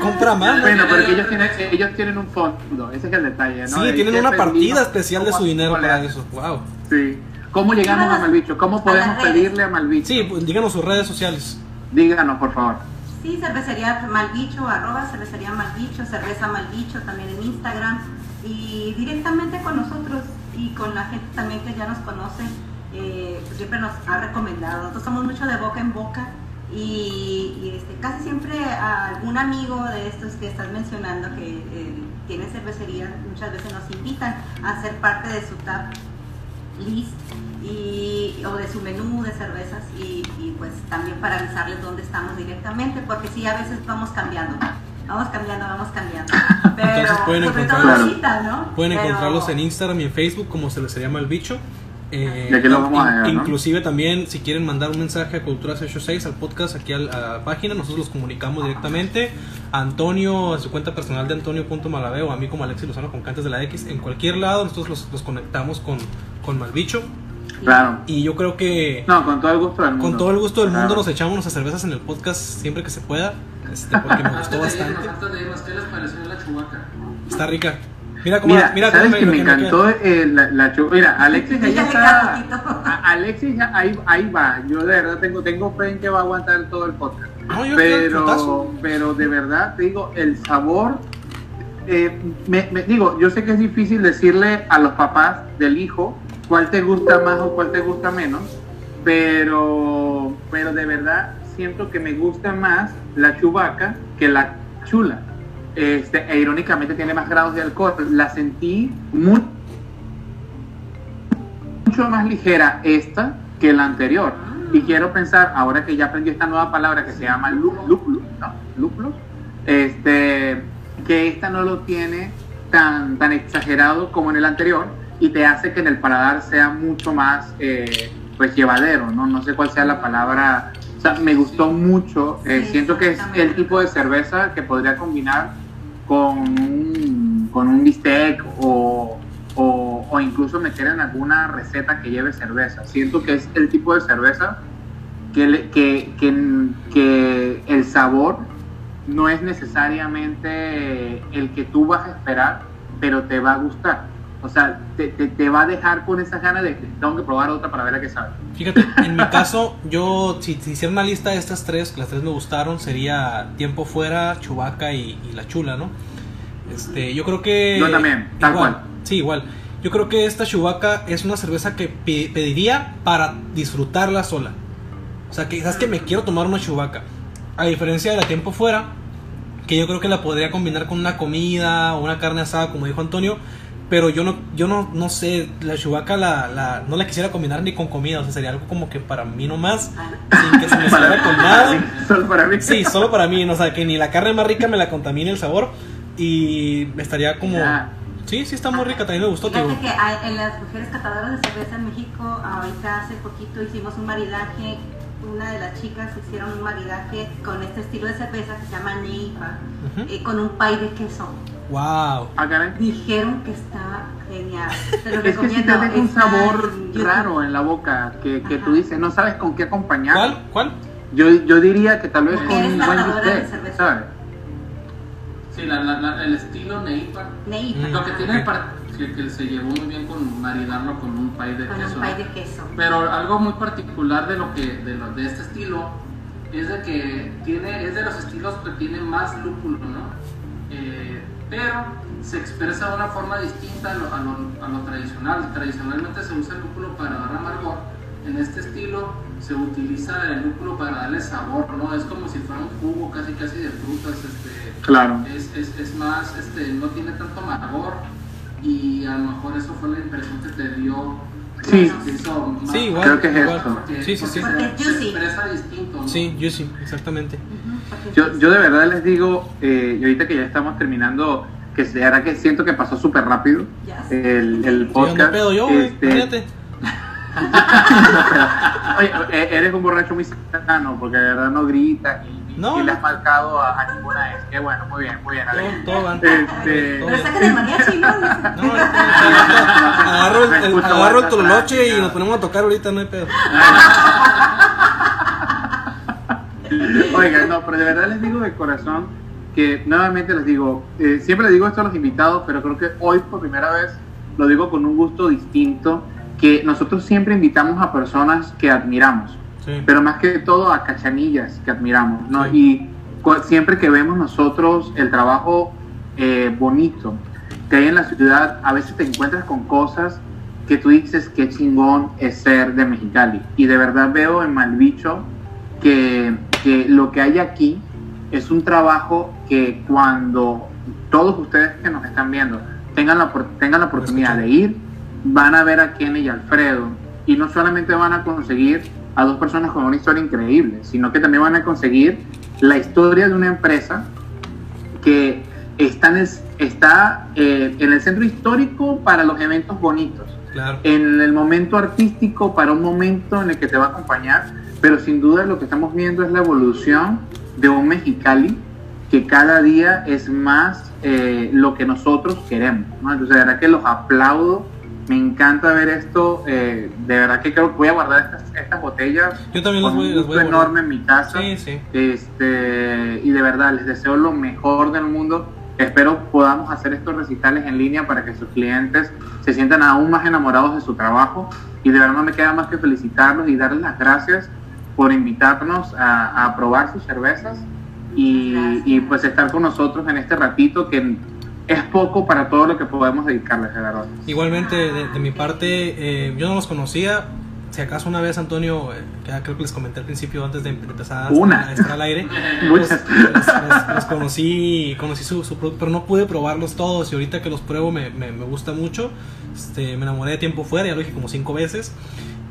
compra más. Bueno, porque ellos tienen, ellos tienen un fondo, ese es el detalle, ¿no? Sí, El tienen una partida especial de ¿cómo- su dinero para eso, wow. Sí. ¿Cómo llegamos a Malbicho? ¿Cómo podemos pedirle a Malbicho? Sí, pues díganos sus redes sociales. Díganos, por favor. Sí, cervecería Malbicho, arroba cervecería Malbicho, cerveza Malbicho también en Instagram y directamente con nosotros y con la gente también que ya nos conoce, eh, pues siempre nos ha recomendado. Nosotros somos mucho de boca en boca Y, este, casi siempre algún amigo de estos que estás mencionando que eh, tiene cervecería, muchas veces nos invitan a ser parte de su tap list y, o de su menú de cervezas y, y, pues también para avisarles dónde estamos directamente, porque sí, a veces vamos cambiando. Vamos cambiando, vamos cambiando. Pero Entonces pueden sobre todo encontrarlos. ahorita, ¿no? Pueden Pero- encontrarlos en Instagram y en Facebook, como se les llama el bicho. Eh. Inclusive también, si quieren mandar un mensaje a Cultura 686 al podcast, aquí a la página, nosotros los comunicamos directamente. A Antonio, a su cuenta personal de Antonio.malabeo, o a mí como Alexis Lozano con Cantes de la X, en cualquier lado nosotros los, los conectamos con, con Malbicho. Claro. Y yo creo que No, con todo el gusto del mundo. con todo el gusto del mundo nos echamos nuestras cervezas en el podcast siempre que se pueda, este, porque me gustó bastante. Está rica. Mira cómo, Mira, mira cómo sabes que me encantó eh, la, la Mira, Alexis le está. a- Alexis ya ahí, ahí va. Yo de verdad tengo, tengo fe en que va a aguantar todo el podcast. No, yo pero, pero de verdad te digo, el sabor. eh, me, me- digo, yo sé que es difícil decirle a los papás del hijo cuál te gusta más o cuál te gusta menos, pero, pero de verdad siento que me gusta más la chubaca que la chula. Este, e irónicamente tiene más grados de alcohol. La sentí muy, mucho más ligera esta que la anterior. Y quiero pensar, ahora que ya aprendí esta nueva palabra que se llama lú- lúpulo, ¿no? Lúpulo, este, que esta no lo tiene tan, tan exagerado como en el anterior y te hace que en el paladar sea mucho más eh, pues llevadero, ¿no? No sé cuál sea la palabra. O sea, me gustó mucho. eh, siento que es el tipo de cerveza que podría combinar con un, con un bistec o, o, incluso meter en alguna receta que lleve cerveza. Siento que es el tipo de cerveza que, que, que, que el sabor no es necesariamente el que tú vas a esperar, pero te va a gustar. O sea, te, te, te va a dejar con esa ganas de tengo que probar otra para ver a qué sabe. Fíjate, en mi caso, yo, si, si hiciera una lista de estas tres, que las tres me gustaron, sería Tiempo Fuera, Chubaca y, y La Chula, ¿no? Este, yo creo que... Yo también, tal igual, cual. Sí, igual. Yo creo que esta Chubaca es una cerveza que pe- pediría para disfrutarla sola. O sea, que quizás que me quiero tomar una Chubaca. A diferencia de la Tiempo Fuera, que yo creo que la podría combinar con una comida o una carne asada, como dijo Antonio. Pero yo no, yo no, no sé, la chubaca la, la, no la quisiera combinar ni con comida, o sea, sería algo como que para mí nomás, sin que se me saliera con nada. Solo para mí. Sí, solo para mí, no, o sea, que ni la carne más rica me la contamine el sabor y estaría como... Sí, sí, está muy rica, también me gustó. Fíjate que en las mujeres catadoras de cerveza en México, ahorita hace poquito hicimos un maridaje, una de las chicas hicieron un maridaje con este estilo de cerveza que se llama Neipa, Ujú. eh, con un pay de queso. Wow. Dijeron que está genial. Te lo Es que recomiendo. te deja un sabor en raro en la boca que, que tú dices, no sabes con qué acompañar. ¿Cuál? ¿Cuál? Yo, yo diría que tal vez con un buen bistec, cerveza. ¿sabes? Sí, la, la- la- el estilo Neipa. Neipa. Mm. Lo que tiene que, que se llevó muy bien con maridarlo con un pay de Con queso. un pay de queso. Pero algo muy particular de lo que de, lo- de este estilo es de que tiene es de los estilos que tiene más lúpulo, ¿no? Eh, pero se expresa de una forma distinta a lo, a lo- a lo tradicional. Tradicionalmente se usa el lúpulo para dar amargor. En este estilo se utiliza el lúpulo para darle sabor, ¿no? Es como si fuera un jugo casi casi de frutas. Este, Claro. es, es, es más, este, no tiene tanto amargor y a lo mejor eso fue la impresión que te dio. Sí. Sí, igual. Creo que es igual. esto. porque- Sí, sí, sí. porque se, juicy. se expresa distinto. ¿no? Sí, juicy, exactamente. Ujú, porque Yo, yo de verdad les digo, eh, y ahorita que ya estamos terminando, que de verdad que siento que pasó súper rápido el, el podcast. ¿dónde pedo yo, güey? Este. Oye, eh, eres un borracho muy sano, porque de verdad no gritas y, No, y le has marcado a, a ninguna vez. Qué bueno, muy bien, muy bien. Todo, todo van. Este, Todo Pero sacan el mariachi, ¿no? No, agarro el, el- agarro el atrás, y nos ponemos a tocar ahorita, no hay pedo. Oiga, no, pero de verdad les digo de corazón que nuevamente les digo, eh, siempre les digo esto a los invitados, pero creo que hoy por primera vez lo digo con un gusto distinto, que nosotros siempre invitamos a personas que admiramos, Sí. pero más que todo a cachanillas que admiramos, ¿no? Sí. Y siempre que vemos nosotros el trabajo eh, bonito que hay en la ciudad, a veces te encuentras con cosas que tú dices qué chingón es ser de Mexicali. Y de verdad veo en Malbicho que, que lo que hay aquí es un trabajo que cuando todos ustedes que nos están viendo tengan la, tengan la oportunidad de ir, van a ver a Kenny y Alfredo. Y no solamente van a conseguir a dos personas con una historia increíble, sino que también van a conseguir la historia de una empresa que está en el, está, eh, en el centro histórico para los eventos bonitos Claro. en el momento artístico para un momento en el que te va a acompañar, pero sin duda lo que estamos viendo es la evolución de un Mexicali que cada día es más eh, lo que nosotros queremos. ¿no? Entonces, de verdad que los aplaudo, me encanta ver esto, eh, de verdad que creo que voy a guardar estas, estas botellas Yo también las voy, un las voy a enorme en mi casa. Sí, sí. Este, y de verdad les deseo lo mejor del mundo. Espero podamos hacer estos recitales en línea para que sus clientes se sientan aún más enamorados de su trabajo. Y de verdad no me queda más que felicitarlos y darles las gracias por invitarnos a, a probar sus cervezas y, y, pues estar con nosotros en este ratito que es poco para todo lo que podemos dedicarles, de verdad. Igualmente, de, de mi parte, eh, yo no los conocía. Si acaso una vez, Antonio, eh, que creo que les comenté al principio, antes de, empezar a, Una. a estar al aire, los, los- los- los conocí, conocí su, su producto, pero no pude probarlos todos. Y ahorita que los pruebo me, me, me gusta mucho. Este, me enamoré de tiempo fuera, ya lo dije como cinco veces.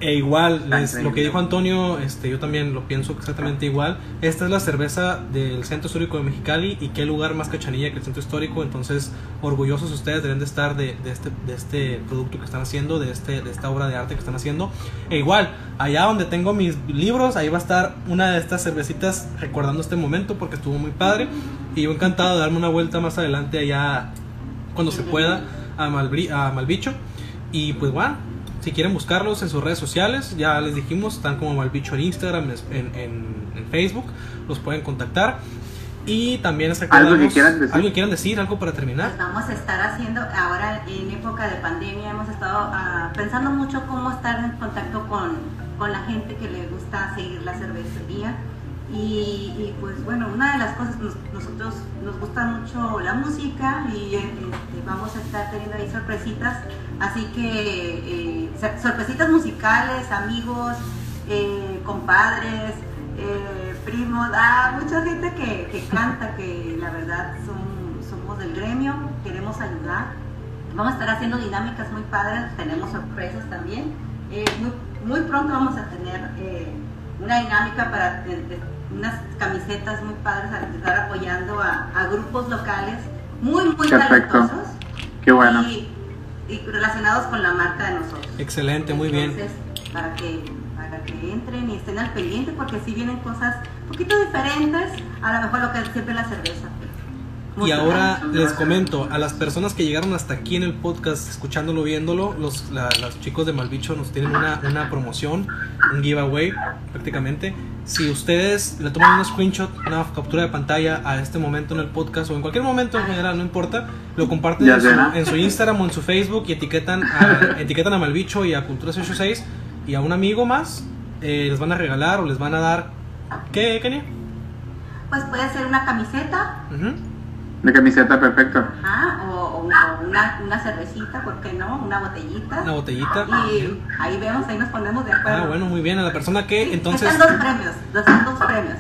E igual, les- lo que dijo Antonio, este, yo también lo pienso exactamente igual. Esta es la cerveza del Centro Histórico de Mexicali y qué lugar más cachanilla que el Centro Histórico. Entonces, orgullosos ustedes deben de estar de, de este, de este producto que están haciendo, de, este, de esta obra de arte que están haciendo. E igual, allá donde tengo mis libros, ahí va a estar una de estas cervecitas recordando este momento porque estuvo muy padre. Y yo encantado de darme una vuelta más adelante allá cuando se pueda a, Malbri- a Malbicho. Y pues bueno, si quieren buscarlos en sus redes sociales, ya les dijimos, están como Malbicho en Instagram, en, en- en Facebook, los pueden contactar. Y también les ¿Algo que quieran decir? ¿Algo que quieran decir? ¿Algo para terminar? Pues vamos a estar haciendo, ahora en época de pandemia hemos estado ah, pensando mucho cómo estar en contacto con, con la gente que le gusta seguir la cervecería. Y, pues bueno, una de las cosas, nos- nosotros nos gusta mucho la música y este, vamos a estar teniendo ahí sorpresitas. Así que eh, sor- sorpresitas musicales, amigos, eh, compadres, eh, primos, ah, mucha gente que, que canta, que la verdad somos del gremio, queremos ayudar. Vamos a estar haciendo dinámicas muy padres, tenemos sorpresas también. Muy, muy pronto vamos a tener una dinámica para unas camisetas muy padres, a estar apoyando a, a grupos locales muy, muy Perfecto. talentosos Qué bueno. y, y relacionados con la marca de nosotros. Excelente, muy bien. Entonces, para que, para que entren y estén al pendiente, porque si vienen cosas un poquito diferentes, a lo mejor lo que es siempre la cerveza. Y ahora les comento, a las personas que llegaron hasta aquí en el podcast, escuchándolo, viéndolo, los, la- los chicos de Malbicho nos tienen una, una promoción, un giveaway prácticamente. Si ustedes le toman un screenshot, una captura de pantalla a este momento en el podcast o en cualquier momento en general, no importa, lo comparten en su, será. en su Instagram o en su Facebook y etiquetan a, etiquetan a Malbicho y a Cultura 686 y a un amigo más, eh, les van a regalar o les van a dar... ¿Qué, Kenia? Pues puede ser una camiseta Ujú. De camiseta, perfecto. ah, o, o una, una- una cervecita, ¿por qué no? Una botellita. Una botellita. Y ahí vemos, ahí nos ponemos de acuerdo. Ah, bueno, muy bien. A la persona que entonces... Están dos premios, dos, están dos premios.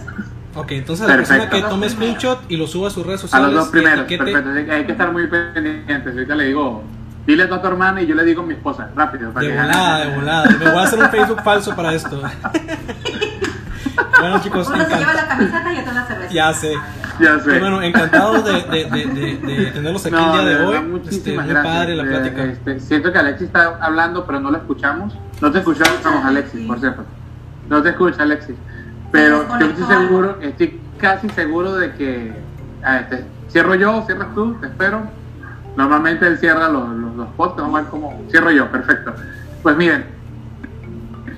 Ok, entonces a la persona Perfecto. que tome screenshot y lo suba a sus redes A sociales. los dos primeros, etiquete- perfecto. Hay que estar muy pendientes. Ahorita le digo, dile a tu hermana y yo le digo a mi esposa, rápido. para De que- volada, de volada. Me voy a hacer un Facebook falso para esto. bueno, chicos, Uno se lleva la camiseta y otro la cerveza. Ya sé. Ya sé. Y bueno, encantado de, de, de, de- de tenerlos aquí el No, día de hoy. Este, muchísimas muy gracias. padre la Eh, plática. este, siento que Alexis está hablando, pero no lo escuchamos. No te escuchamos, Alexis, por cierto. No te escucha, Alexis. Pero estoy desconectó seguro, estoy casi seguro de que ah, este, cierro yo, cierras tú, te espero. Normalmente él cierra los, los, los podcasts, vamos a ver cómo cierro yo, perfecto. Pues miren,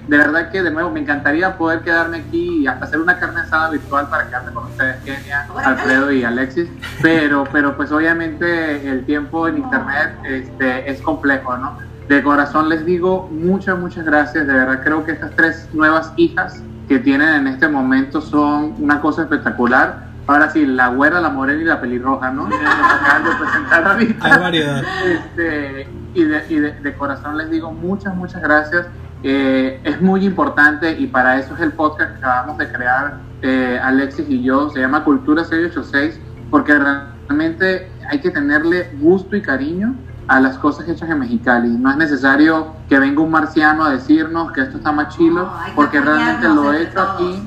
de verdad que de nuevo me encantaría poder quedarme aquí y hasta hacer una carne asada virtual para quedarme con ustedes, Kenia. Alfredo y Alexis, pero, pero pues obviamente el tiempo en internet este, es complejo, ¿no? De corazón les digo muchas, muchas gracias, de verdad creo que estas tres nuevas hijas que tienen en este momento son una cosa espectacular. Ahora sí, la güera, la morena y la pelirroja, ¿no? Que nos acaban de presentar ahorita. Hay variedad. Este, y de, y de- de corazón les digo muchas, muchas gracias. Eh, es muy importante y para eso es el podcast que acabamos de crear eh, Alexis y yo, se llama Cultura 686, porque realmente hay que tenerle gusto y cariño a las cosas hechas en Mexicali. No es necesario que venga un marciano a decirnos que esto está más chilo, No, porque realmente lo he hecho aquí. todos.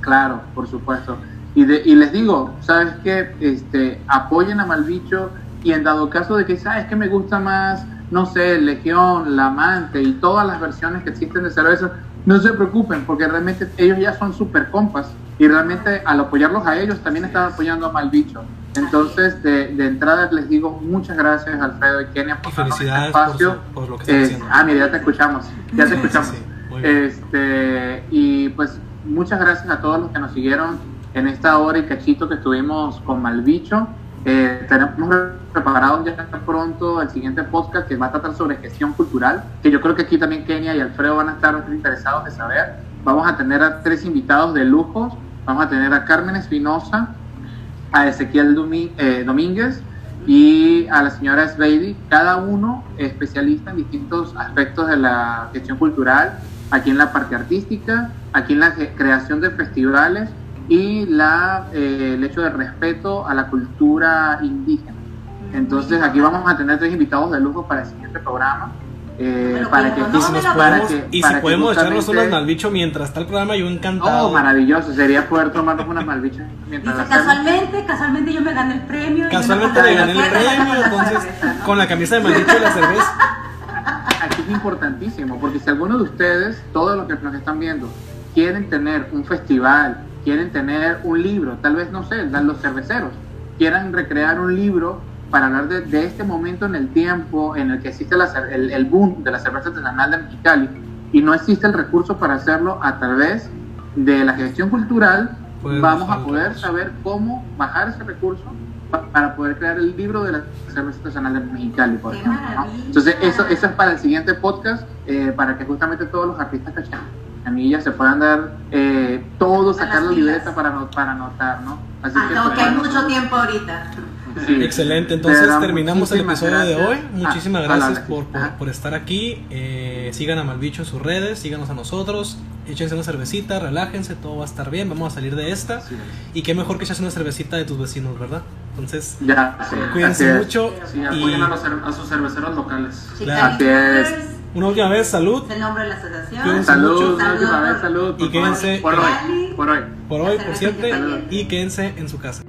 Claro, por supuesto. Y, de- y les digo, ¿sabes qué? Este, apoyen a Malbicho y en dado caso de que, ¿sabes que me gusta más? No sé, Legión, La Amante y todas las versiones que existen de cerveza, no se preocupen porque realmente ellos ya son super compas y realmente al apoyarlos a ellos también están apoyando a Malbicho. Entonces, de, de entrada les digo muchas gracias Alfredo y Kenia Y por darnos este felicidades por, espacio. su- por lo que están Eh, haciendo. ah, mira, ya te escuchamos, ya te escuchamos. sí. Este, y pues muchas gracias a todos los que nos siguieron en esta hora y cachito que estuvimos con Malbicho. Eh, tenemos preparado ya pronto el siguiente podcast que va a tratar sobre gestión cultural, que yo creo que aquí también Kenia y Alfredo van a estar interesados de saber. Vamos a tener a tres invitados de lujo. Vamos a tener a Carmen Espinosa, a Ezequiel Domi- eh, Domínguez y a la señora Sveidi, cada uno especialista en distintos aspectos de la gestión cultural, aquí en la parte artística, aquí en la creación de festivales y la, eh, el hecho de respeto a la cultura indígena. Entonces aquí vamos a tener tres invitados de lujo para el siguiente programa. eh, para que no si me para podemos, que- y para si que podemos echarnos unas mal bicho mientras está el programa, yo encantado. Oh, maravilloso, sería poder tomarnos unas malbichas mientras Dice, casualmente, casualmente yo me gané el premio. Casualmente le gané el premio, cerveza con la entonces con la camisa de maldicho y la cerveza. aquí es importantísimo, porque si alguno de ustedes, todos los que nos están viendo, quieren tener un festival, quieren tener un libro, tal vez, no sé, los cerveceros, quieran recrear un libro para hablar de, de este momento en el tiempo en el que existe la el, el boom de la cerveza artesanal de Mexicali y no existe el recurso para hacerlo a través de la gestión cultural, vamos a poder saber cómo bajar ese recurso pa- para poder crear el libro de la cerveza artesanal de Mexicali, por ¡Qué ejemplo. ¿no? Entonces, eso, eso es para el siguiente podcast, eh, para que justamente todos los artistas cachanillas se puedan dar eh, todo, Las sacar la libreta para, para anotar, ¿no? Así Ah, no, que hay mucho tiempo ahorita. sí. Excelente, entonces terminamos el episodio de hoy. gracias. Muchísimas Ah, gracias por, por, por estar aquí. Eh, sigan a Malbicho en sus redes, síganos a nosotros, échense una cervecita, relájense, todo va a estar bien, vamos a salir de esta. Es. Y qué mejor que echarse una cervecita de tus vecinos, ¿verdad? Entonces, Ya, sí, cuídense mucho. Sí, Y apoyen a, los cer- a sus cerveceros locales. Claro. Una última vez, salud es el nombre de la asociación. Cuídense Salud, mucho. una última vez, salud. por Y quédense-. Por hoy, por hoy. por hoy, por siempre. Y quédense en su casa.